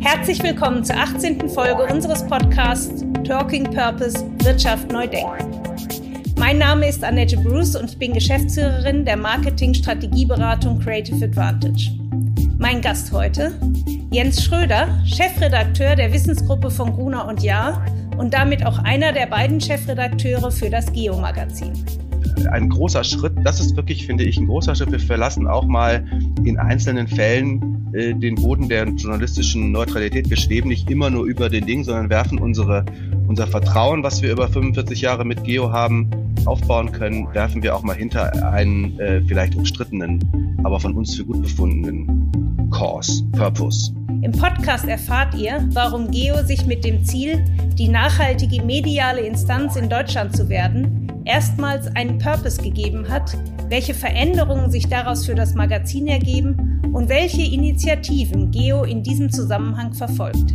Herzlich willkommen zur 18. Folge unseres Podcasts Talking Purpose Wirtschaft neu denken. Mein Name ist Annette Bruce und ich bin Geschäftsführerin der Marketing-Strategieberatung Creative Advantage. Mein Gast heute, Jens Schröder, Chefredakteur der Wissensgruppe von Gruner und Jahr und damit auch einer der beiden Chefredakteure für das Geo-Magazin ein großer Schritt. Das ist wirklich, finde ich, ein großer Schritt. Wir verlassen auch mal in einzelnen Fällen äh, den Boden der journalistischen Neutralität. Wir schweben nicht immer nur über den Ding, sondern werfen unsere, unser Vertrauen, was wir über 45 Jahre mit Geo haben, aufbauen können, werfen wir auch mal hinter einen äh, vielleicht umstrittenen, aber von uns für gut befundenen Cause, Purpose. Im Podcast erfahrt ihr, warum Geo sich mit dem Ziel, die nachhaltige mediale Instanz in Deutschland zu werden, erstmals einen Purpose gegeben hat, welche Veränderungen sich daraus für das Magazin ergeben und welche Initiativen Geo in diesem Zusammenhang verfolgt.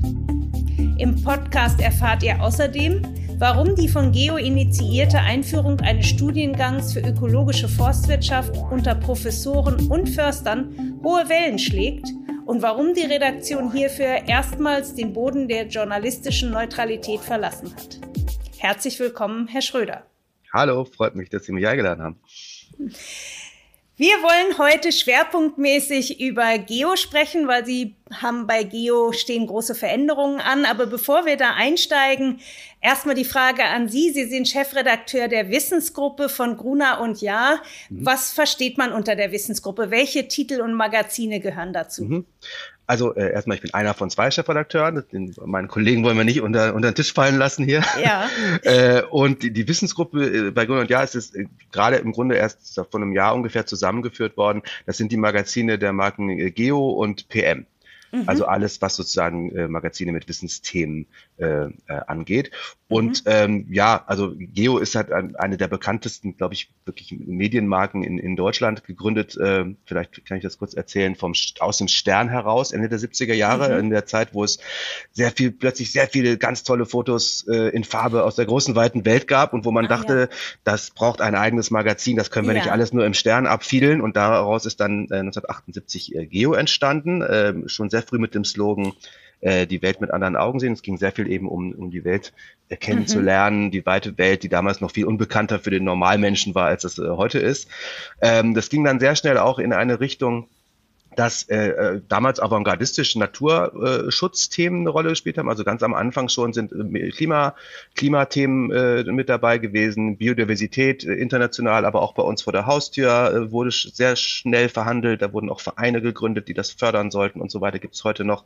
Im Podcast erfahrt ihr außerdem, warum die von Geo initiierte Einführung eines Studiengangs für ökologische Forstwirtschaft unter Professoren und Förstern hohe Wellen schlägt und warum die Redaktion hierfür erstmals den Boden der journalistischen Neutralität verlassen hat. Herzlich willkommen, Herr Schröder. Hallo, freut mich, dass Sie mich eingeladen haben. Wir wollen heute schwerpunktmäßig über Geo sprechen, weil Sie haben bei Geo stehen große Veränderungen an. Aber bevor wir da einsteigen, erstmal die Frage an Sie. Sie sind Chefredakteur der Wissensgruppe von Gruner und Jahr. Mhm. Was versteht man unter der Wissensgruppe? Welche Titel und Magazine gehören dazu? Mhm. Also äh, erstmal, ich bin einer von zwei Chefredakteuren. Den, meinen Kollegen wollen wir nicht unter, unter den Tisch fallen lassen hier. Ja. äh, und die, die Wissensgruppe äh, bei Grund und Jahr ist es äh, gerade im Grunde erst vor einem Jahr ungefähr zusammengeführt worden. Das sind die Magazine der Marken äh, Geo und PM. Mhm. Also alles, was sozusagen äh, Magazine mit Wissensthemen äh, äh, angeht. Und mhm. ähm, ja, also Geo ist halt eine der bekanntesten, glaube ich, wirklich Medienmarken in, in Deutschland gegründet. Äh, vielleicht kann ich das kurz erzählen, vom aus dem Stern heraus, Ende der 70er Jahre, mhm. in der Zeit, wo es sehr viel, plötzlich sehr viele ganz tolle Fotos äh, in Farbe aus der großen, weiten Welt gab und wo man ah, dachte, ja. das braucht ein eigenes Magazin, das können wir ja. nicht alles nur im Stern abfiedeln. Und daraus ist dann äh, 1978 äh, Geo entstanden, äh, schon sehr früh mit dem Slogan äh, die Welt mit anderen Augen sehen. Es ging sehr viel eben um, um die Welt äh, kennenzulernen, mhm. die weite Welt, die damals noch viel unbekannter für den Normalmenschen war, als es äh, heute ist. Ähm, das ging dann sehr schnell auch in eine Richtung, dass äh, äh, damals avantgardistische Naturschutzthemen eine Rolle gespielt haben. Also ganz am Anfang schon sind äh, Klima, Klimathemen äh, mit dabei gewesen, Biodiversität äh, international, aber auch bei uns vor der Haustür äh, wurde sehr schnell verhandelt. Da wurden auch Vereine gegründet, die das fördern sollten und so weiter. Gibt es heute noch.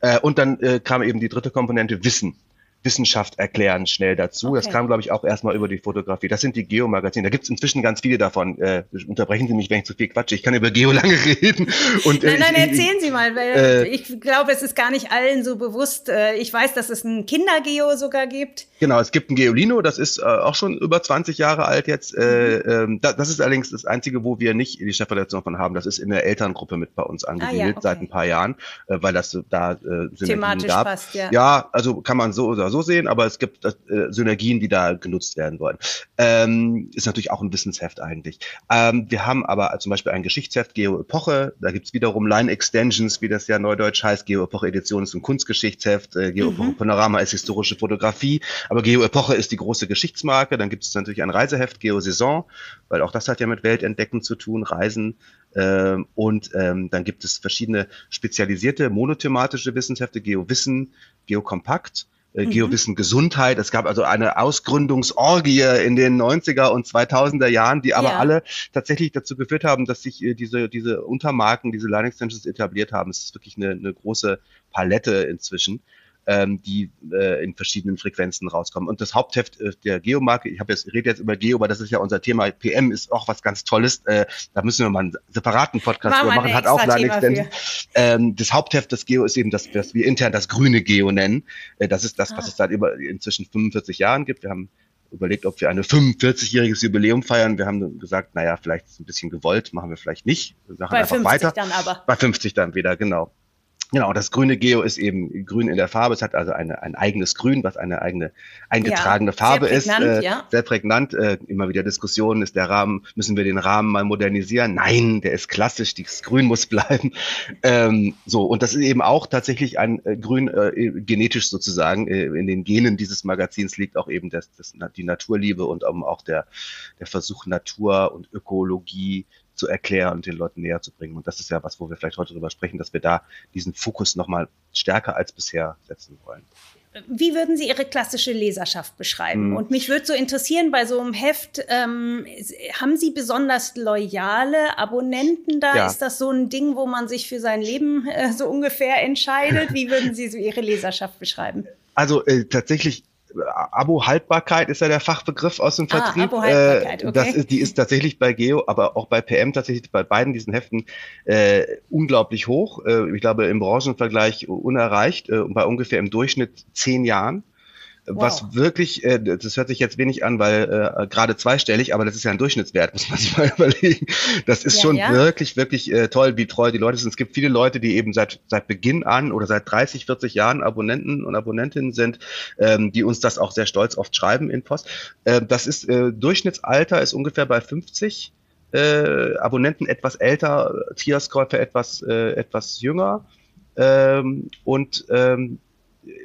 Äh, und dann äh, kam eben die dritte Komponente Wissen. Wissenschaft erklären schnell dazu. Okay. Das kam, glaube ich, auch erstmal über die Fotografie. Das sind die Geomagazine. Da gibt es inzwischen ganz viele davon. Äh, unterbrechen Sie mich, wenn ich zu viel quatsche. Ich kann über Geo lange reden. Und, äh, nein, nein, ich, erzählen Sie mal, weil äh, ich glaube, es ist gar nicht allen so bewusst. Äh, ich weiß, dass es ein Kindergeo sogar gibt. Genau, es gibt ein Geolino, das ist äh, auch schon über 20 Jahre alt jetzt. Äh, mhm. Äh, das ist allerdings das Einzige, wo wir nicht die Chefredaktion von haben. Das ist in der Elterngruppe mit bei uns angesiedelt ah, ja, okay. seit ein paar Jahren, weil das da äh, Thematisch gab. passt, ja. Ja, also kann man so oder so sehen, aber es gibt äh, Synergien, die da genutzt werden wollen. Ähm, ist natürlich auch ein Wissенsheft eigentlich. Ähm, wir haben aber zum Beispiel ein Geschichtsheft Geo-Epoche, da gibt's wiederum Line-Extensions, wie das ja neudeutsch heißt. Geo-Epoche-Edition ist ein Kunstgeschichtsheft, äh, Geo-Epoche mhm. Panorama ist historische Fotografie, aber Geo-Epoche ist die große Geschichtsmarke. Dann gibt es natürlich ein Reiseheft Geo-Saison, weil auch das hat ja mit Weltentdecken zu tun, Reisen. Ähm, und ähm, dann gibt es verschiedene spezialisierte monothematische Wissenshefte, Geo-Wissen, Geo-Kompakt äh, mhm. Geowissen Gesundheit. Es gab also eine Ausgründungsorgie in den 90er und 2000er Jahren, die aber ja. alle tatsächlich dazu geführt haben, dass sich äh, diese, diese Untermarken, diese Line Extensions etabliert haben. Es ist wirklich eine, eine große Palette inzwischen ähm, die äh, in verschiedenen Frequenzen rauskommen. Und das Hauptheft äh, der Geomarke, ich habe jetzt rede jetzt über Geo, aber das ist ja unser Thema. PM ist auch was ganz Tolles. Äh, da müssen wir mal einen separaten Podcast drüber machen. Hat auch Line ähm, Das Hauptheft des Geo ist eben das, was wir intern das grüne Geo nennen. Äh, das ist das, was ah. es seit über inzwischen 45 Jahren gibt. Wir haben überlegt, ob wir eine 45-jähriges Jubiläum feiern. Wir haben gesagt, naja, vielleicht ist es ein bisschen gewollt, machen wir vielleicht nicht. Wir machen Bei einfach 50 weiter. dann aber. Bei 50 dann wieder, genau. Genau, das grüne Geo ist eben grün in der Farbe. Es hat also eine, ein eigenes Grün, was eine eigene eingetragene ja, Farbe sehr prägnant, ist. Äh, ja. Sehr prägnant. Äh, immer wieder Diskussionen, ist der Rahmen, müssen wir den Rahmen mal modernisieren? Nein, der ist klassisch, das Grün muss bleiben. Ähm, so, und das ist eben auch tatsächlich ein äh, Grün, äh, genetisch sozusagen, äh, in den Genen dieses Magazins liegt auch eben das, das, die Naturliebe und auch der, der Versuch, Natur und Ökologie zu erklären und den Leuten näher zu bringen. Und das ist ja was, wo wir vielleicht heute drüber sprechen, dass wir da diesen Fokus nochmal stärker als bisher setzen wollen. Wie würden Sie Ihre klassische Leserschaft beschreiben? Mhm. Und mich würde so interessieren, bei so einem Heft, ähm, haben Sie besonders loyale Abonnenten da? Ja. Ist das so ein Ding, wo man sich für sein Leben äh, so ungefähr entscheidet? Wie würden Sie so Ihre Leserschaft beschreiben? Also äh, tatsächlich Abo-Haltbarkeit ist ja der Fachbegriff aus dem ah, Vertrieb. Ah, Abo-Haltbarkeit, äh, okay. Das ist, die ist tatsächlich bei Geo, aber auch bei PM tatsächlich bei beiden diesen Heften äh, unglaublich hoch. Äh, ich glaube im Branchenvergleich unerreicht, äh, bei ungefähr im Durchschnitt zehn Jahren. Wow. Was wirklich, äh, das hört sich jetzt wenig an, weil äh, gerade zweistellig, aber das ist ja ein Durchschnittswert, muss man sich mal überlegen. Das ist ja, schon ja. wirklich, wirklich äh, toll, wie treu die Leute sind. Es gibt viele Leute, die eben seit, seit Beginn an oder seit 30, 40 Jahren Abonnenten und Abonnentinnen sind, ähm, die uns das auch sehr stolz oft schreiben in Post. Äh, das ist, äh, Durchschnittsalter ist ungefähr bei 50. Äh, Abonnenten etwas älter, Tierskäufer etwas, äh, etwas jünger. Ähm, und ähm,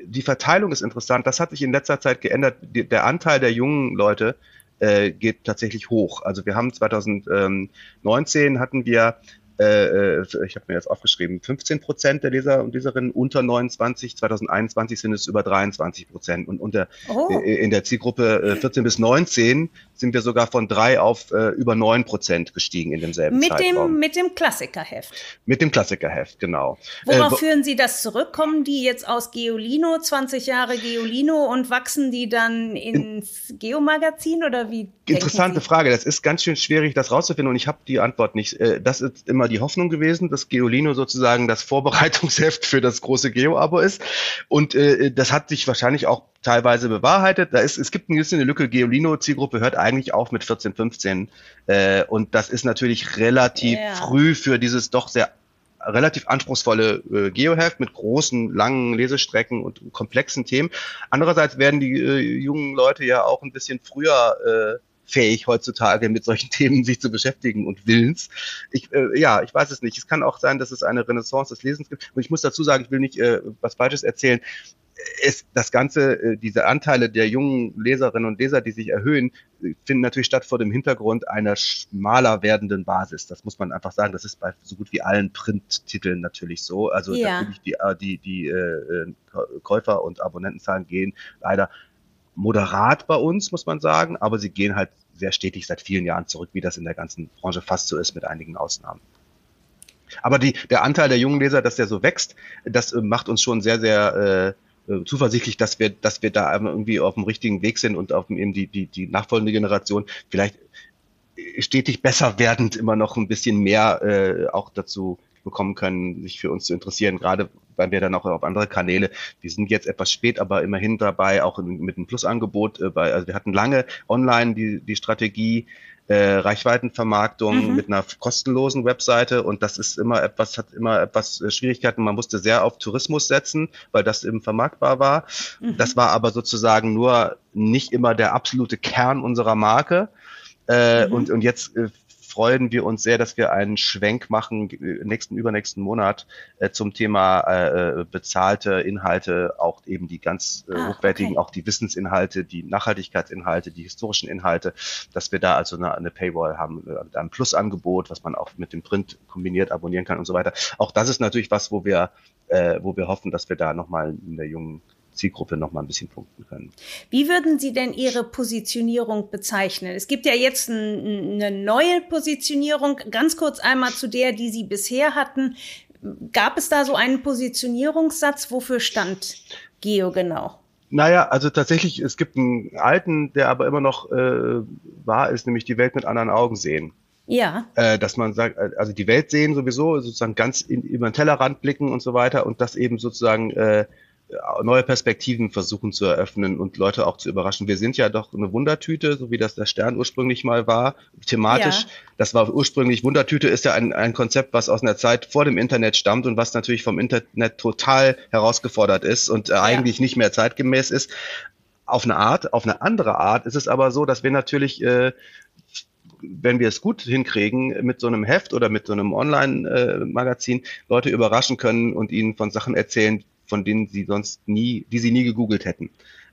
die Verteilung ist interessant. Das hat sich in letzter Zeit geändert. Der Anteil der jungen Leute äh, geht tatsächlich hoch. Also wir haben 2019 hatten wir äh, äh, ich habe mir jetzt aufgeschrieben, 15 Prozent der Leser und Leserinnen unter 29, 2021 sind es über 23 Prozent. Und unter, oh. Äh, in der Zielgruppe äh, 14 bis 19 sind wir sogar von drei auf äh, über neun Prozent gestiegen in demselben mit Zeitraum. Dem, mit dem Klassikerheft. Mit dem Klassikerheft, genau. Worauf äh, führen Sie das zurück? Kommen die jetzt aus Geolino, 20 Jahre Geolino und wachsen die dann ins in, Geomagazin oder wie? Interessante Frage. Das ist ganz schön schwierig, das rauszufinden und ich habe die Antwort nicht. Das ist immer die Hoffnung gewesen, dass Geolino sozusagen das Vorbereitungsheft für das große Geo-Abo ist. Und äh, das hat sich wahrscheinlich auch teilweise bewahrheitet. Da ist, es gibt ein bisschen eine Lücke. Geolino-Zielgruppe hört eigentlich auf mit 14, 15. Äh, und das ist natürlich relativ yeah. früh für dieses doch sehr relativ anspruchsvolle äh, Geoheft mit großen, langen Lesestrecken und komplexen Themen. Andererseits werden die äh, jungen Leute ja auch ein bisschen früher äh, fähig heutzutage mit solchen Themen sich zu beschäftigen und willens. Ich, äh, ja, ich weiß es nicht. Es kann auch sein, dass es eine Renaissance des Lesens gibt. Und ich muss dazu sagen, ich will nicht äh, was Falsches erzählen. Es, das Ganze, äh, diese Anteile der jungen Leserinnen und Leser, die sich erhöhen, finden natürlich statt vor dem Hintergrund einer schmaler werdenden Basis. Das muss man einfach sagen. Das ist bei so gut wie allen Printtiteln natürlich so. Also ja. natürlich die, äh, die, die äh, Käufer- und Abonnentenzahlen gehen leider moderat bei uns, muss man sagen, aber sie gehen halt sehr stetig seit vielen Jahren zurück, wie das in der ganzen Branche fast so ist, mit einigen Ausnahmen. Aber die, der Anteil der jungen Leser, dass der so wächst, das äh, macht uns schon sehr, sehr äh, äh, zuversichtlich, dass wir, dass wir da irgendwie auf dem richtigen Weg sind und auf eben die, die, die nachfolgende Generation vielleicht stetig besser werdend immer noch ein bisschen mehr äh, auch dazu bekommen können, sich für uns zu interessieren, gerade weil wir dann auch auf andere Kanäle, wir sind jetzt etwas spät, aber immerhin dabei, auch mit einem Plusangebot, äh, bei, also wir hatten lange online die, die Strategie, äh, Reichweitenvermarktung mhm. mit einer kostenlosen Webseite und das ist immer etwas, hat immer etwas äh, Schwierigkeiten. Man musste sehr auf Tourismus setzen, weil das eben vermarktbar war. Mhm. Das war aber sozusagen nur nicht immer der absolute Kern unserer Marke. Äh, mhm. und, und jetzt äh, freuen wir uns sehr, dass wir einen Schwenk machen äh, nächsten, übernächsten Monat äh, zum Thema äh, äh, bezahlte Inhalte, auch eben die ganz äh, ah, hochwertigen, okay. auch die Wissensinhalte, die Nachhaltigkeitsinhalte, die historischen Inhalte, dass wir da also eine, eine Paywall haben, äh, mit einem Plusangebot, was man auch mit dem Print kombiniert abonnieren kann und so weiter. Auch das ist natürlich was, wo wir, äh, wo wir hoffen, dass wir da nochmal in der jungen Zielgruppe noch mal ein bisschen punkten können. Wie würden Sie denn Ihre Positionierung bezeichnen? Es gibt ja jetzt ein, eine neue Positionierung. Ganz kurz einmal zu der, die Sie bisher hatten. Gab es da so einen Positionierungssatz? Wofür stand Geo genau? Naja, also tatsächlich, es gibt einen alten, der aber immer noch äh, wahr ist, nämlich die Welt mit anderen Augen sehen. Ja. Äh, dass man sagt, äh, also die Welt sehen sowieso, sozusagen ganz in, über den Tellerrand blicken und so weiter und das eben sozusagen äh, neue Perspektiven versuchen zu eröffnen und Leute auch zu überraschen. Wir sind ja doch eine Wundertüte, so wie das der Stern ursprünglich mal war, thematisch. Ja. Das war ursprünglich Wundertüte ist ja ein, ein Konzept, was aus einer Zeit vor dem Internet stammt und was natürlich vom Internet total herausgefordert ist und äh, ja. eigentlich nicht mehr zeitgemäß ist. Auf eine Art, auf eine andere Art ist es aber so, dass wir natürlich äh, wenn wir es gut hinkriegen, mit so einem Heft oder mit so einem Online-Magazin Leute überraschen können und ihnen von Sachen erzählen, von denen sie sonst nie, die sie nie gegoogelt hätten.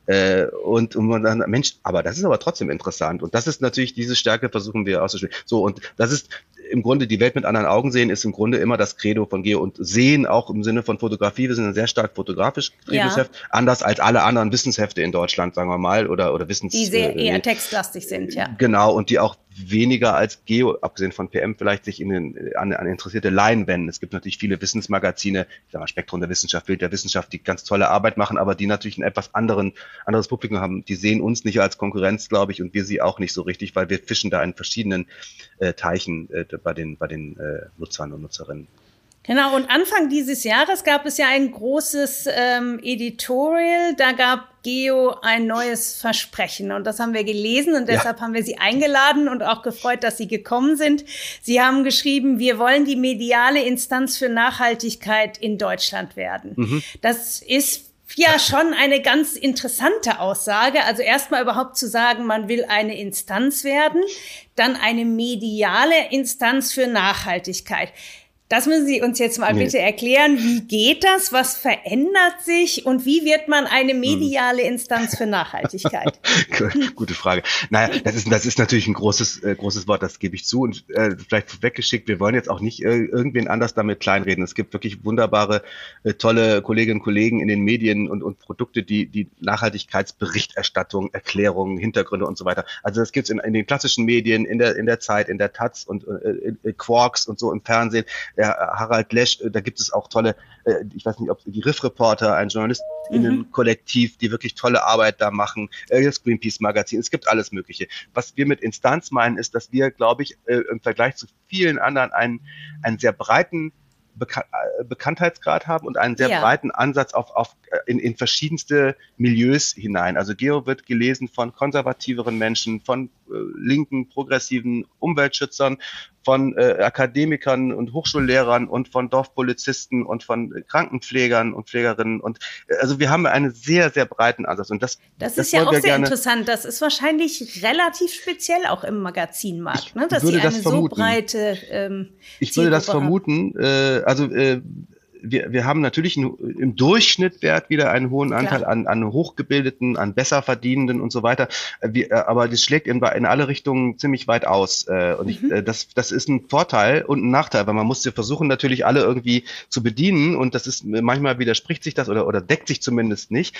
Äh, und, und man dann, Mensch, aber das ist aber trotzdem interessant. Und das ist natürlich, diese Stärke versuchen wir auszuspielen. So, und das ist im Grunde die Welt mit anderen Augen sehen, ist im Grunde immer das Credo von Geo und sehen auch im Sinne von Fotografie. Wir sind ein sehr stark fotografisch getriebenes ja. Heft, anders als alle anderen Wissenshefte in Deutschland, sagen wir mal, oder, oder Wissens... Die sehr äh, eher textlastig sind, ja. Genau, und die auch weniger als Geo, abgesehen von PM, vielleicht sich in den, an, an interessierte Laien wenden. Es gibt natürlich viele Wissensmagazine, ich sag mal Spektrum der Wissenschaft, Bild der Wissenschaft, die ganz tolle Arbeit machen, aber die natürlich ein etwas anderen, anderes Publikum haben. Die sehen uns nicht als Konkurrenz, glaube ich, und wir sie auch nicht so richtig, weil wir fischen da in verschiedenen äh, Teichen äh, bei den, bei den äh, Nutzern und Nutzerinnen. Genau, und Anfang dieses Jahres gab es ja ein großes ähm, Editorial. Da gab Geo ein neues Versprechen. Und das haben wir gelesen und deshalb ja. haben wir Sie eingeladen und auch gefreut, dass Sie gekommen sind. Sie haben geschrieben, wir wollen die mediale Instanz für Nachhaltigkeit in Deutschland werden. Mhm. Das ist ja schon eine ganz interessante Aussage. Also erstmal überhaupt zu sagen, man will eine Instanz werden, dann eine mediale Instanz für Nachhaltigkeit. Das müssen Sie uns jetzt mal nee. bitte erklären. Wie geht das? Was verändert sich? Und wie wird man eine hm. mediale Instanz für Nachhaltigkeit? Gute Frage. Naja, das ist, das ist natürlich ein großes, äh, großes Wort, das gebe ich zu. Und äh, vielleicht weggeschickt, wir wollen jetzt auch nicht äh, irgendwen anders damit kleinreden. Es gibt wirklich wunderbare, äh, tolle Kolleginnen und Kollegen in den Medien und, und Produkte, die, die Nachhaltigkeitsberichterstattung, Erklärungen, Hintergründe und so weiter. Also das gibt's in, in den klassischen Medien, in der, in der Zeit, in der Taz und äh, äh Quarks und so im Fernsehen der Harald Lesch, äh, da gibt es auch tolle, äh, ich weiß nicht, ob die Riff-Reporter, ein Journalistinnen-Kollektiv, mhm. die wirklich tolle Arbeit da machen, äh, das Greenpeace-Magazin, es gibt alles Mögliche. Was wir mit Instanz meinen, ist, dass wir, glaube ich, im Vergleich zu vielen anderen einen, einen sehr breiten Bekanntheitsgrad haben und einen sehr ja. breiten Ansatz auf, auf in, in verschiedenste Milieus hinein. Also Geo wird gelesen von konservativeren Menschen, von äh, linken, progressiven Umweltschützern, von äh, Akademikern und Hochschullehrern und von Dorfpolizisten und von Krankenpflegern und Pflegerinnen und äh, also wir haben einen sehr sehr breiten Ansatz und das das, das ist ja auch sehr interessant. Das ist wahrscheinlich relativ speziell auch im Magazinmarkt, ne? dass sie eine so breite ähm, Ich würde das vermuten. Äh, also äh, wir, wir haben natürlich einen, im Durchschnitt Wert wieder einen hohen Anteil an, an Hochgebildeten, an Besserverdienenden und so weiter. Äh, wir, äh, aber das schlägt in, in alle Richtungen ziemlich weit aus. Äh, und ich, mhm. das, das ist ein Vorteil und ein Nachteil, weil man muss ja versuchen, natürlich alle irgendwie zu bedienen. Und das ist manchmal widerspricht sich das oder, oder deckt sich zumindest nicht.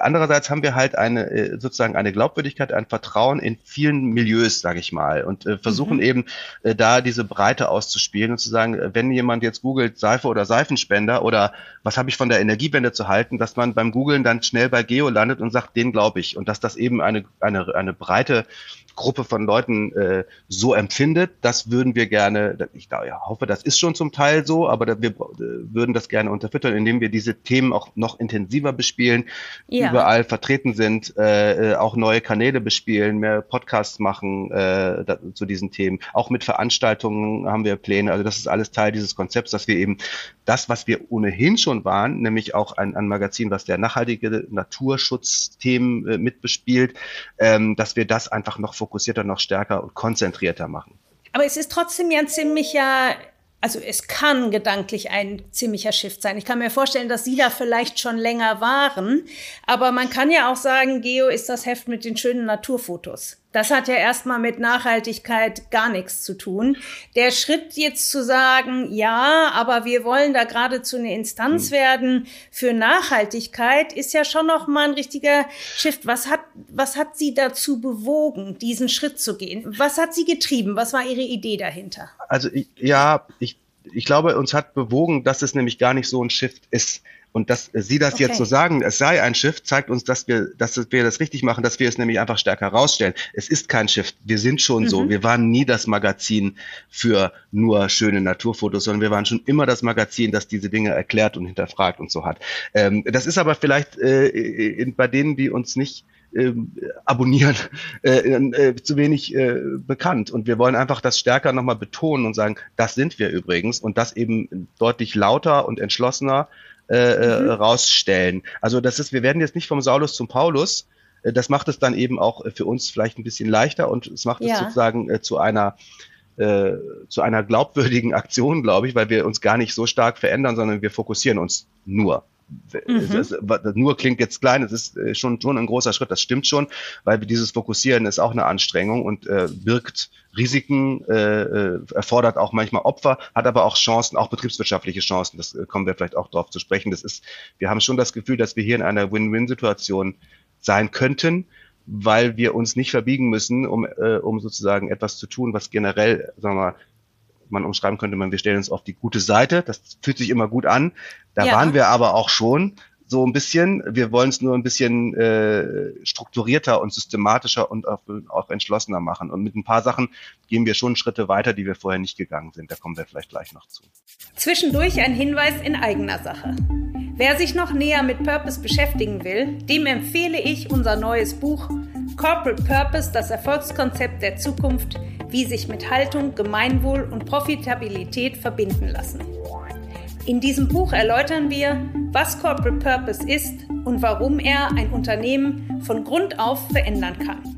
Andererseits haben wir halt eine sozusagen eine Glaubwürdigkeit, ein Vertrauen in vielen Milieus, sage ich mal, und versuchen mhm. eben da diese Breite auszuspielen und zu sagen, wenn jemand jetzt googelt Seife oder Seifenspender, Energiewende oder was habe ich von der Energiewende zu halten, dass man beim Googlen dann schnell bei Geo landet und sagt, den glaube ich. Und dass das eben eine, eine, eine breite Gruppe von Leuten äh, so empfindet. Das würden wir gerne, ich ja, hoffe, das ist schon zum Teil so, aber wir äh, würden das gerne unterfüttern, indem wir diese Themen auch noch intensiver bespielen, ja. überall vertreten sind, äh, äh, auch neue Kanäle bespielen, mehr Podcasts machen äh, da, zu diesen Themen. Auch mit Veranstaltungen haben wir Pläne. Also das ist alles Teil dieses Konzepts, dass wir eben das, was wir ohnehin schon waren, nämlich auch ein, ein Magazin, was der nachhaltige Naturschutzthemen äh, mitbespielt, ähm, dass wir das einfach noch fokussierter, noch stärker und konzentrierter machen. Aber es ist trotzdem ja ein ziemlicher also es kann gedanklich ein ziemlicher Shift sein. Ich kann mir vorstellen, dass Sie da vielleicht schon länger waren, aber man kann ja auch sagen, Geo ist das Heft mit den schönen Naturfotos. Das hat ja erstmal mit Nachhaltigkeit gar nichts zu tun. Der Schritt jetzt zu sagen, ja, aber wir wollen da gerade zu einer Instanz mhm. werden für Nachhaltigkeit, ist ja schon noch mal ein richtiger Shift. Was hat, was hat Sie dazu bewogen, diesen Schritt zu gehen? Was hat Sie getrieben? Was war Ihre Idee dahinter? Also, ja, ich, ich glaube, uns hat bewogen, dass es nämlich gar nicht so ein Shift ist. Und dass Sie das okay. jetzt so sagen, es sei ein Shift, zeigt uns, dass wir, dass wir das richtig machen, dass wir es nämlich einfach stärker herausstellen. Es ist kein Shift. Wir sind schon mhm. so. Wir waren nie das Magazin für nur schöne Naturfotos, sondern wir waren schon immer das Magazin, das diese Dinge erklärt und hinterfragt und so hat. Ähm, das ist aber vielleicht äh, in, bei denen, die uns nicht ähm, abonnieren, äh, äh, zu wenig äh, bekannt. Und wir wollen einfach das stärker nochmal betonen und sagen, das sind wir übrigens und das eben deutlich lauter und entschlossener äh, äh mhm. rausstellen. Also das ist, wir werden jetzt nicht vom Saulus zum Paulus. Äh, das macht es dann eben auch für uns vielleicht ein bisschen leichter und es macht ja. es sozusagen äh, zu einer äh, zu einer glaubwürdigen Aktion, glaube ich, weil wir uns gar nicht so stark verändern, sondern wir fokussieren uns nur Mhm. Das, das nur klingt jetzt klein, es ist äh, schon, schon ein großer Schritt, das stimmt schon, weil dieses Fokussieren ist auch eine Anstrengung und äh, birgt Risiken, äh, äh, erfordert auch manchmal Opfer, hat aber auch Chancen, auch betriebswirtschaftliche Chancen. Das äh, kommen wir vielleicht auch darauf zu sprechen. Das ist, wir haben schon das Gefühl, dass wir hier in einer Win-Win-Situation sein könnten, weil wir uns nicht verbiegen müssen, um, äh, um sozusagen etwas zu tun, was generell, sagen wir mal, man umschreiben könnte man, wir stellen uns auf die gute Seite. Das fühlt sich immer gut an. Da ja. waren wir aber auch schon so ein bisschen. Wir wollen es nur ein bisschen äh, strukturierter und systematischer und auch, auch entschlossener machen. Und mit ein paar Sachen gehen wir schon Schritte weiter, die wir vorher nicht gegangen sind. Da kommen wir vielleicht gleich noch zu. Zwischendurch ein Hinweis in eigener Sache. Wer sich noch näher mit Purpose beschäftigen will, dem empfehle ich unser neues Buch Corporate Purpose, das Erfolgskonzept der Zukunft, wie sich mit Haltung, Gemeinwohl und Profitabilität verbinden lassen. In diesem Buch erläutern wir, was Corporate Purpose ist und warum er ein Unternehmen von Grund auf verändern kann.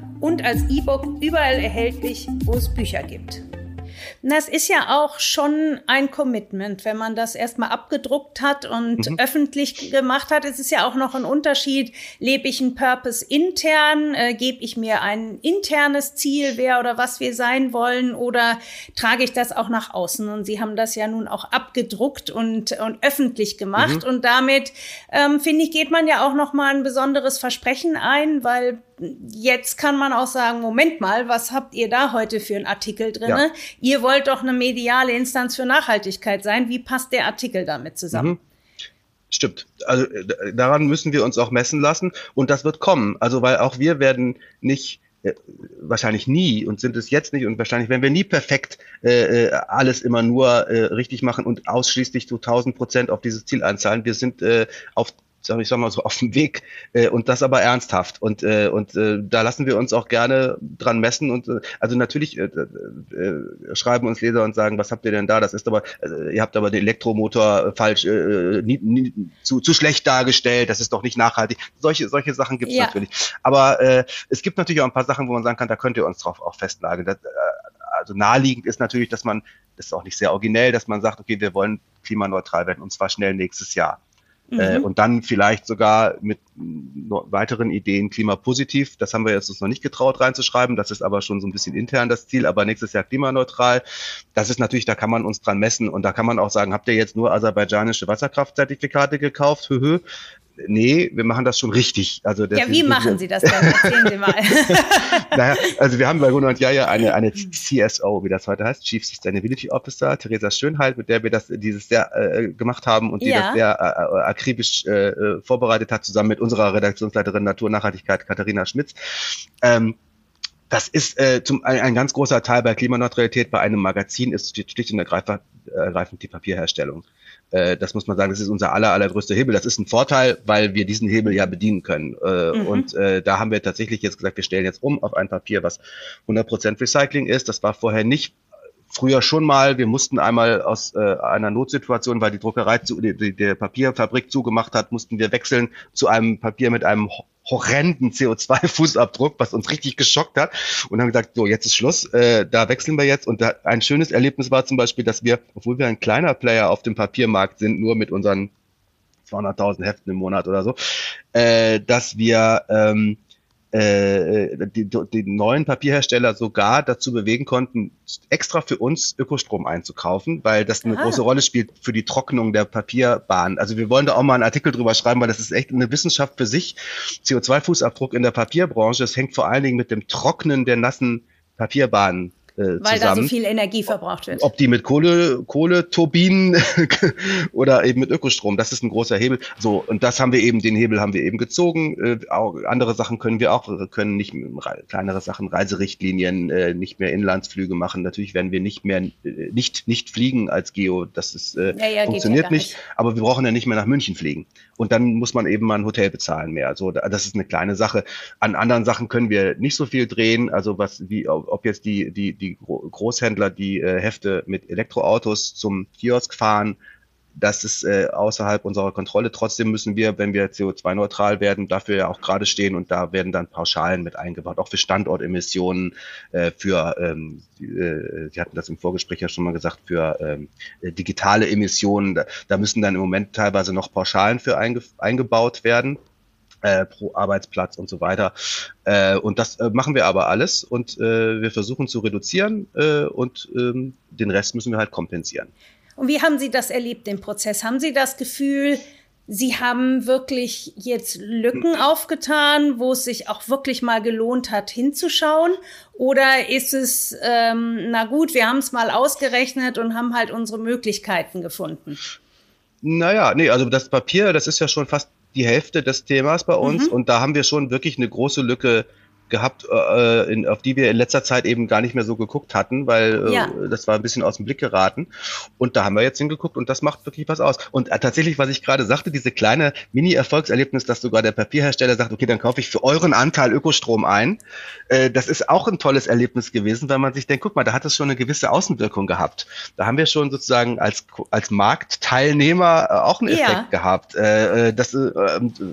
und als E-Book überall erhältlich, wo es Bücher gibt. Das ist ja auch schon ein Commitment, wenn man das erstmal abgedruckt hat und mhm. öffentlich gemacht hat. Es ist ja auch noch ein Unterschied, lebe ich einen Purpose intern, äh, gebe ich mir ein internes Ziel, wer oder was wir sein wollen, oder trage ich das auch nach außen? Und Sie haben das ja nun auch abgedruckt und, und öffentlich gemacht. Mhm. Und damit, ähm, finde ich, geht man ja auch noch mal ein besonderes Versprechen ein, weil jetzt kann man auch sagen, Moment mal, was habt ihr da heute für einen Artikel drin? Ja. Ihr wollt doch eine mediale Instanz für Nachhaltigkeit sein. Wie passt der Artikel damit zusammen? Mhm. Stimmt. Also äh, daran müssen wir uns auch messen lassen und das wird kommen. Also weil auch wir werden nicht äh, wahrscheinlich nie und sind es jetzt nicht und wahrscheinlich werden wir nie perfekt äh, äh alles immer nur äh, richtig machen und ausschließlich zu 1000 Prozent auf dieses Ziel einzahlen. Wir sind äh, auf sag ich sag mal so auf dem Weg äh, und das aber ernsthaft. Und äh, und äh, da lassen wir uns auch gerne dran messen und äh, also natürlich äh, äh, schreiben uns Leser und sagen was habt ihr denn da? Das ist aber äh, ihr habt aber den Elektromotor falsch äh, nie, nie, zu, zu schlecht dargestellt. Das ist doch nicht nachhaltig. Solche solche Sachen gibt es ja. natürlich. Aber äh, es gibt natürlich auch ein paar Sachen wo man sagen kann da könnt ihr uns drauf auch festnageln. Das, äh, also naheliegend ist natürlich dass man das ist auch nicht sehr originell dass man sagt okay wir wollen klimaneutral werden und zwar schnell nächstes Jahr äh, mhm. und dann vielleicht sogar mit weiteren Ideen klimapositiv. Das haben wir jetzt uns noch nicht getraut reinzuschreiben. Das ist aber schon so ein bisschen intern das Ziel. Aber nächstes Jahr klimaneutral. Das ist natürlich, da kann man uns dran messen. Und da kann man auch sagen, habt ihr jetzt nur aserbaidschanische Wasserkraftzertifikate gekauft? Höhö nee, wir machen das schon richtig. Also ja, wie machen Sie das denn? Erzählen Sie mal. naja, also wir haben bei Gunnar und Jaja eine, eine CSO, wie das heute heißt, Chief Sustainability Officer, Theresa Schönheit, mit der wir das dieses Jahr äh, gemacht haben und die ja. das sehr äh, äh akribisch äh, äh, vorbereitet hat, zusammen mit unserer Redaktionsleiterin Natur Nachhaltigkeit, Katharina Schmitz. Ähm, das ist äh, zum, ein, ein ganz großer Teil bei Klimaneutralität bei einem Magazin ist schlicht und ergreifend die Papierherstellung. Äh, das muss man sagen, das ist unser aller, allergrößter Hebel. Das ist ein Vorteil, weil wir diesen Hebel ja bedienen können. Äh, mhm. Und äh, da haben wir tatsächlich jetzt gesagt, wir stellen jetzt um auf ein Papier, was 100% Recycling ist. Das war vorher nicht früher schon mal, wir mussten einmal aus äh, einer Notsituation, weil die Druckerei zu, die, die, der Papierfabrik zugemacht hat, mussten wir wechseln zu einem Papier mit einem horrenden CO2-Fußabdruck, was uns richtig geschockt hat. Und haben gesagt, so, jetzt ist Schluss, äh, da wechseln wir jetzt. Und da, ein schönes Erlebnis war zum Beispiel, dass wir, obwohl wir ein kleiner Player auf dem Papiermarkt sind, nur mit unseren 200.000 Heften im Monat oder so, äh, dass wir ähm, äh, die, die neuen Papierhersteller sogar dazu bewegen konnten, extra für uns Ökostrom einzukaufen, weil das eine Aha. große Rolle spielt für die Trocknung der Papierbahn. Also wir wollen da auch mal einen Artikel drüber schreiben, weil das ist echt eine Wissenschaft für sich. CO2-Fußabdruck in der Papierbranche, das hängt vor allen Dingen mit dem Trocknen der nassen Papierbahnen äh, Weil zusammen. da so viel Energie verbraucht wird. Ob die mit Kohle, Kohleturbinen oder eben mit Ökostrom, das ist ein großer Hebel. So, und das haben wir eben, den Hebel haben wir eben gezogen. Äh, auch, andere Sachen können wir auch, können nicht kleinere Sachen, Reiserichtlinien, äh, nicht mehr Inlandsflüge machen. Natürlich werden wir nicht mehr, äh, nicht, nicht fliegen als Geo. Das ist, äh, ja, ja, funktioniert ja nicht. nicht. Aber wir brauchen ja nicht mehr nach München fliegen. Und dann muss man eben mal ein Hotel bezahlen mehr. Also das ist eine kleine Sache. An anderen Sachen können wir nicht so viel drehen. Also was, wie, ob jetzt die, die, die Großhändler, die äh, Hefte mit Elektroautos zum Kiosk fahren, das ist äh, außerhalb unserer Kontrolle. Trotzdem müssen wir, wenn wir CO2-neutral werden, dafür ja auch gerade stehen und da werden dann Pauschalen mit eingebaut, auch für Standortemissionen, äh, für, ähm, äh, Sie hatten das im Vorgespräch ja schon mal gesagt, für ähm, digitale Emissionen. Da, da müssen dann im Moment teilweise noch Pauschalen für einge eingebaut werden äh, pro Arbeitsplatz und so weiter. Äh, und das äh, machen wir aber alles und äh, wir versuchen zu reduzieren äh, und ähm, den Rest müssen wir halt kompensieren. Und wie haben Sie das erlebt, den Prozess? Haben Sie das Gefühl, Sie haben wirklich jetzt Lücken aufgetan, wo es sich auch wirklich mal gelohnt hat, hinzuschauen? Oder ist es, ähm, na gut, wir haben es mal ausgerechnet und haben halt unsere Möglichkeiten gefunden? Naja, nee, also das Papier, das ist ja schon fast die Hälfte des Themas bei uns mhm. und da haben wir schon wirklich eine große Lücke gehabt, äh, in, auf die wir in letzter Zeit eben gar nicht mehr so geguckt hatten, weil äh, ja. das war ein bisschen aus dem Blick geraten. Und da haben wir jetzt hingeguckt und das macht wirklich was aus. Und äh, tatsächlich, was ich gerade sagte, diese kleine Mini-Erfolgserlebnis, dass sogar der Papierhersteller sagt, okay, dann kaufe ich für euren Anteil Ökostrom ein, äh, das ist auch ein tolles Erlebnis gewesen, weil man sich denkt, guck mal, da hat es schon eine gewisse Außenwirkung gehabt. Da haben wir schon sozusagen als, als Marktteilnehmer äh, auch einen Effekt ja. gehabt. Äh, äh das, äh,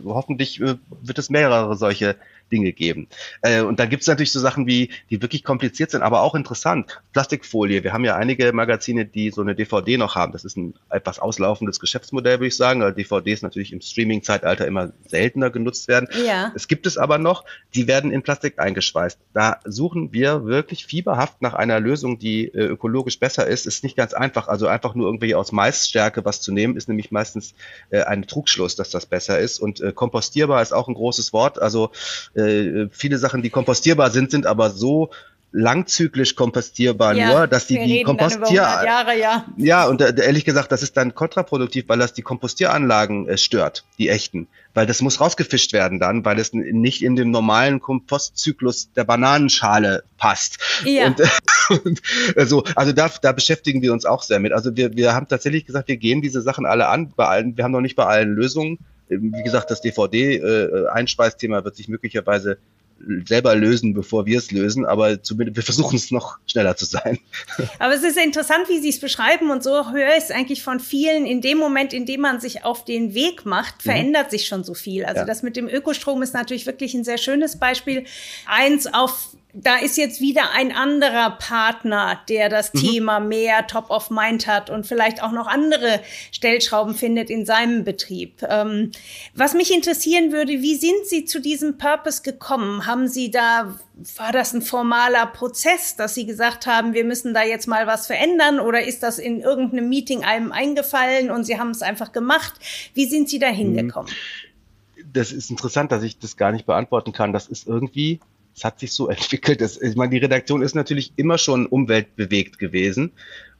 hoffentlich äh, wird es mehrere solche Dinge geben. Äh, und dann gibt es natürlich so Sachen wie, die wirklich kompliziert sind, aber auch interessant. Plastikfolie. Wir haben ja einige Magazine, die so eine DVD noch haben. Das ist ein etwas auslaufendes Geschäftsmodell, würde ich sagen. Weil DVDs natürlich im Streaming-Zeitalter immer seltener genutzt werden. Ja. Es gibt es aber noch, die werden in Plastik eingeschweißt. Da suchen wir wirklich fieberhaft nach einer Lösung, die äh, ökologisch besser ist. Ist nicht ganz einfach. Also einfach nur irgendwie aus Maisstärke was zu nehmen, ist nämlich meistens äh, ein Trugschluss, dass das besser ist. Und äh, kompostierbar ist auch ein großes Wort. Also äh, viele Sachen, die kompostierbar sind, sind aber so langzyklisch kompostierbar ja, nur, dass die die Kompostier Jahre, ja. ja und äh, ehrlich gesagt, das ist dann kontraproduktiv, weil das die Kompostieranlagen äh, stört, die echten, weil das muss rausgefischt werden dann, weil es nicht in den normalen Kompostzyklus der Bananenschale passt. Ja. Und, und also, also da, da beschäftigen wir uns auch sehr mit. Also wir, wir haben tatsächlich gesagt, wir gehen diese Sachen alle an, bei allen, wir haben noch nicht bei allen Lösungen wie gesagt, das DVD-Einspeisthema äh, wird sich möglicherweise selber lösen, bevor wir es lösen, aber zumindest wir versuchen es noch schneller zu sein. Aber es ist interessant, wie Sie es beschreiben und so höre ich es eigentlich von vielen. In dem Moment, in dem man sich auf den Weg macht, mhm. verändert mhm. sich schon so viel. Also ja. das mit dem Ökostrom ist natürlich wirklich ein sehr schönes Beispiel. Eins auf da ist jetzt wieder ein anderer Partner, der das mhm. Thema mehr top of mind hat und vielleicht auch noch andere Stellschrauben findet in seinem Betrieb. Ähm, was mich interessieren würde, wie sind Sie zu diesem Purpose gekommen? Haben Sie da, war das ein formaler Prozess, dass Sie gesagt haben, wir müssen da jetzt mal was verändern oder ist das in irgendeinem Meeting einem eingefallen und Sie haben es einfach gemacht? Wie sind Sie da hingekommen? Das ist interessant, dass ich das gar nicht beantworten kann. Das ist irgendwie es hat sich so entwickelt. Das, ich meine, die Redaktion ist natürlich immer schon umweltbewegt gewesen.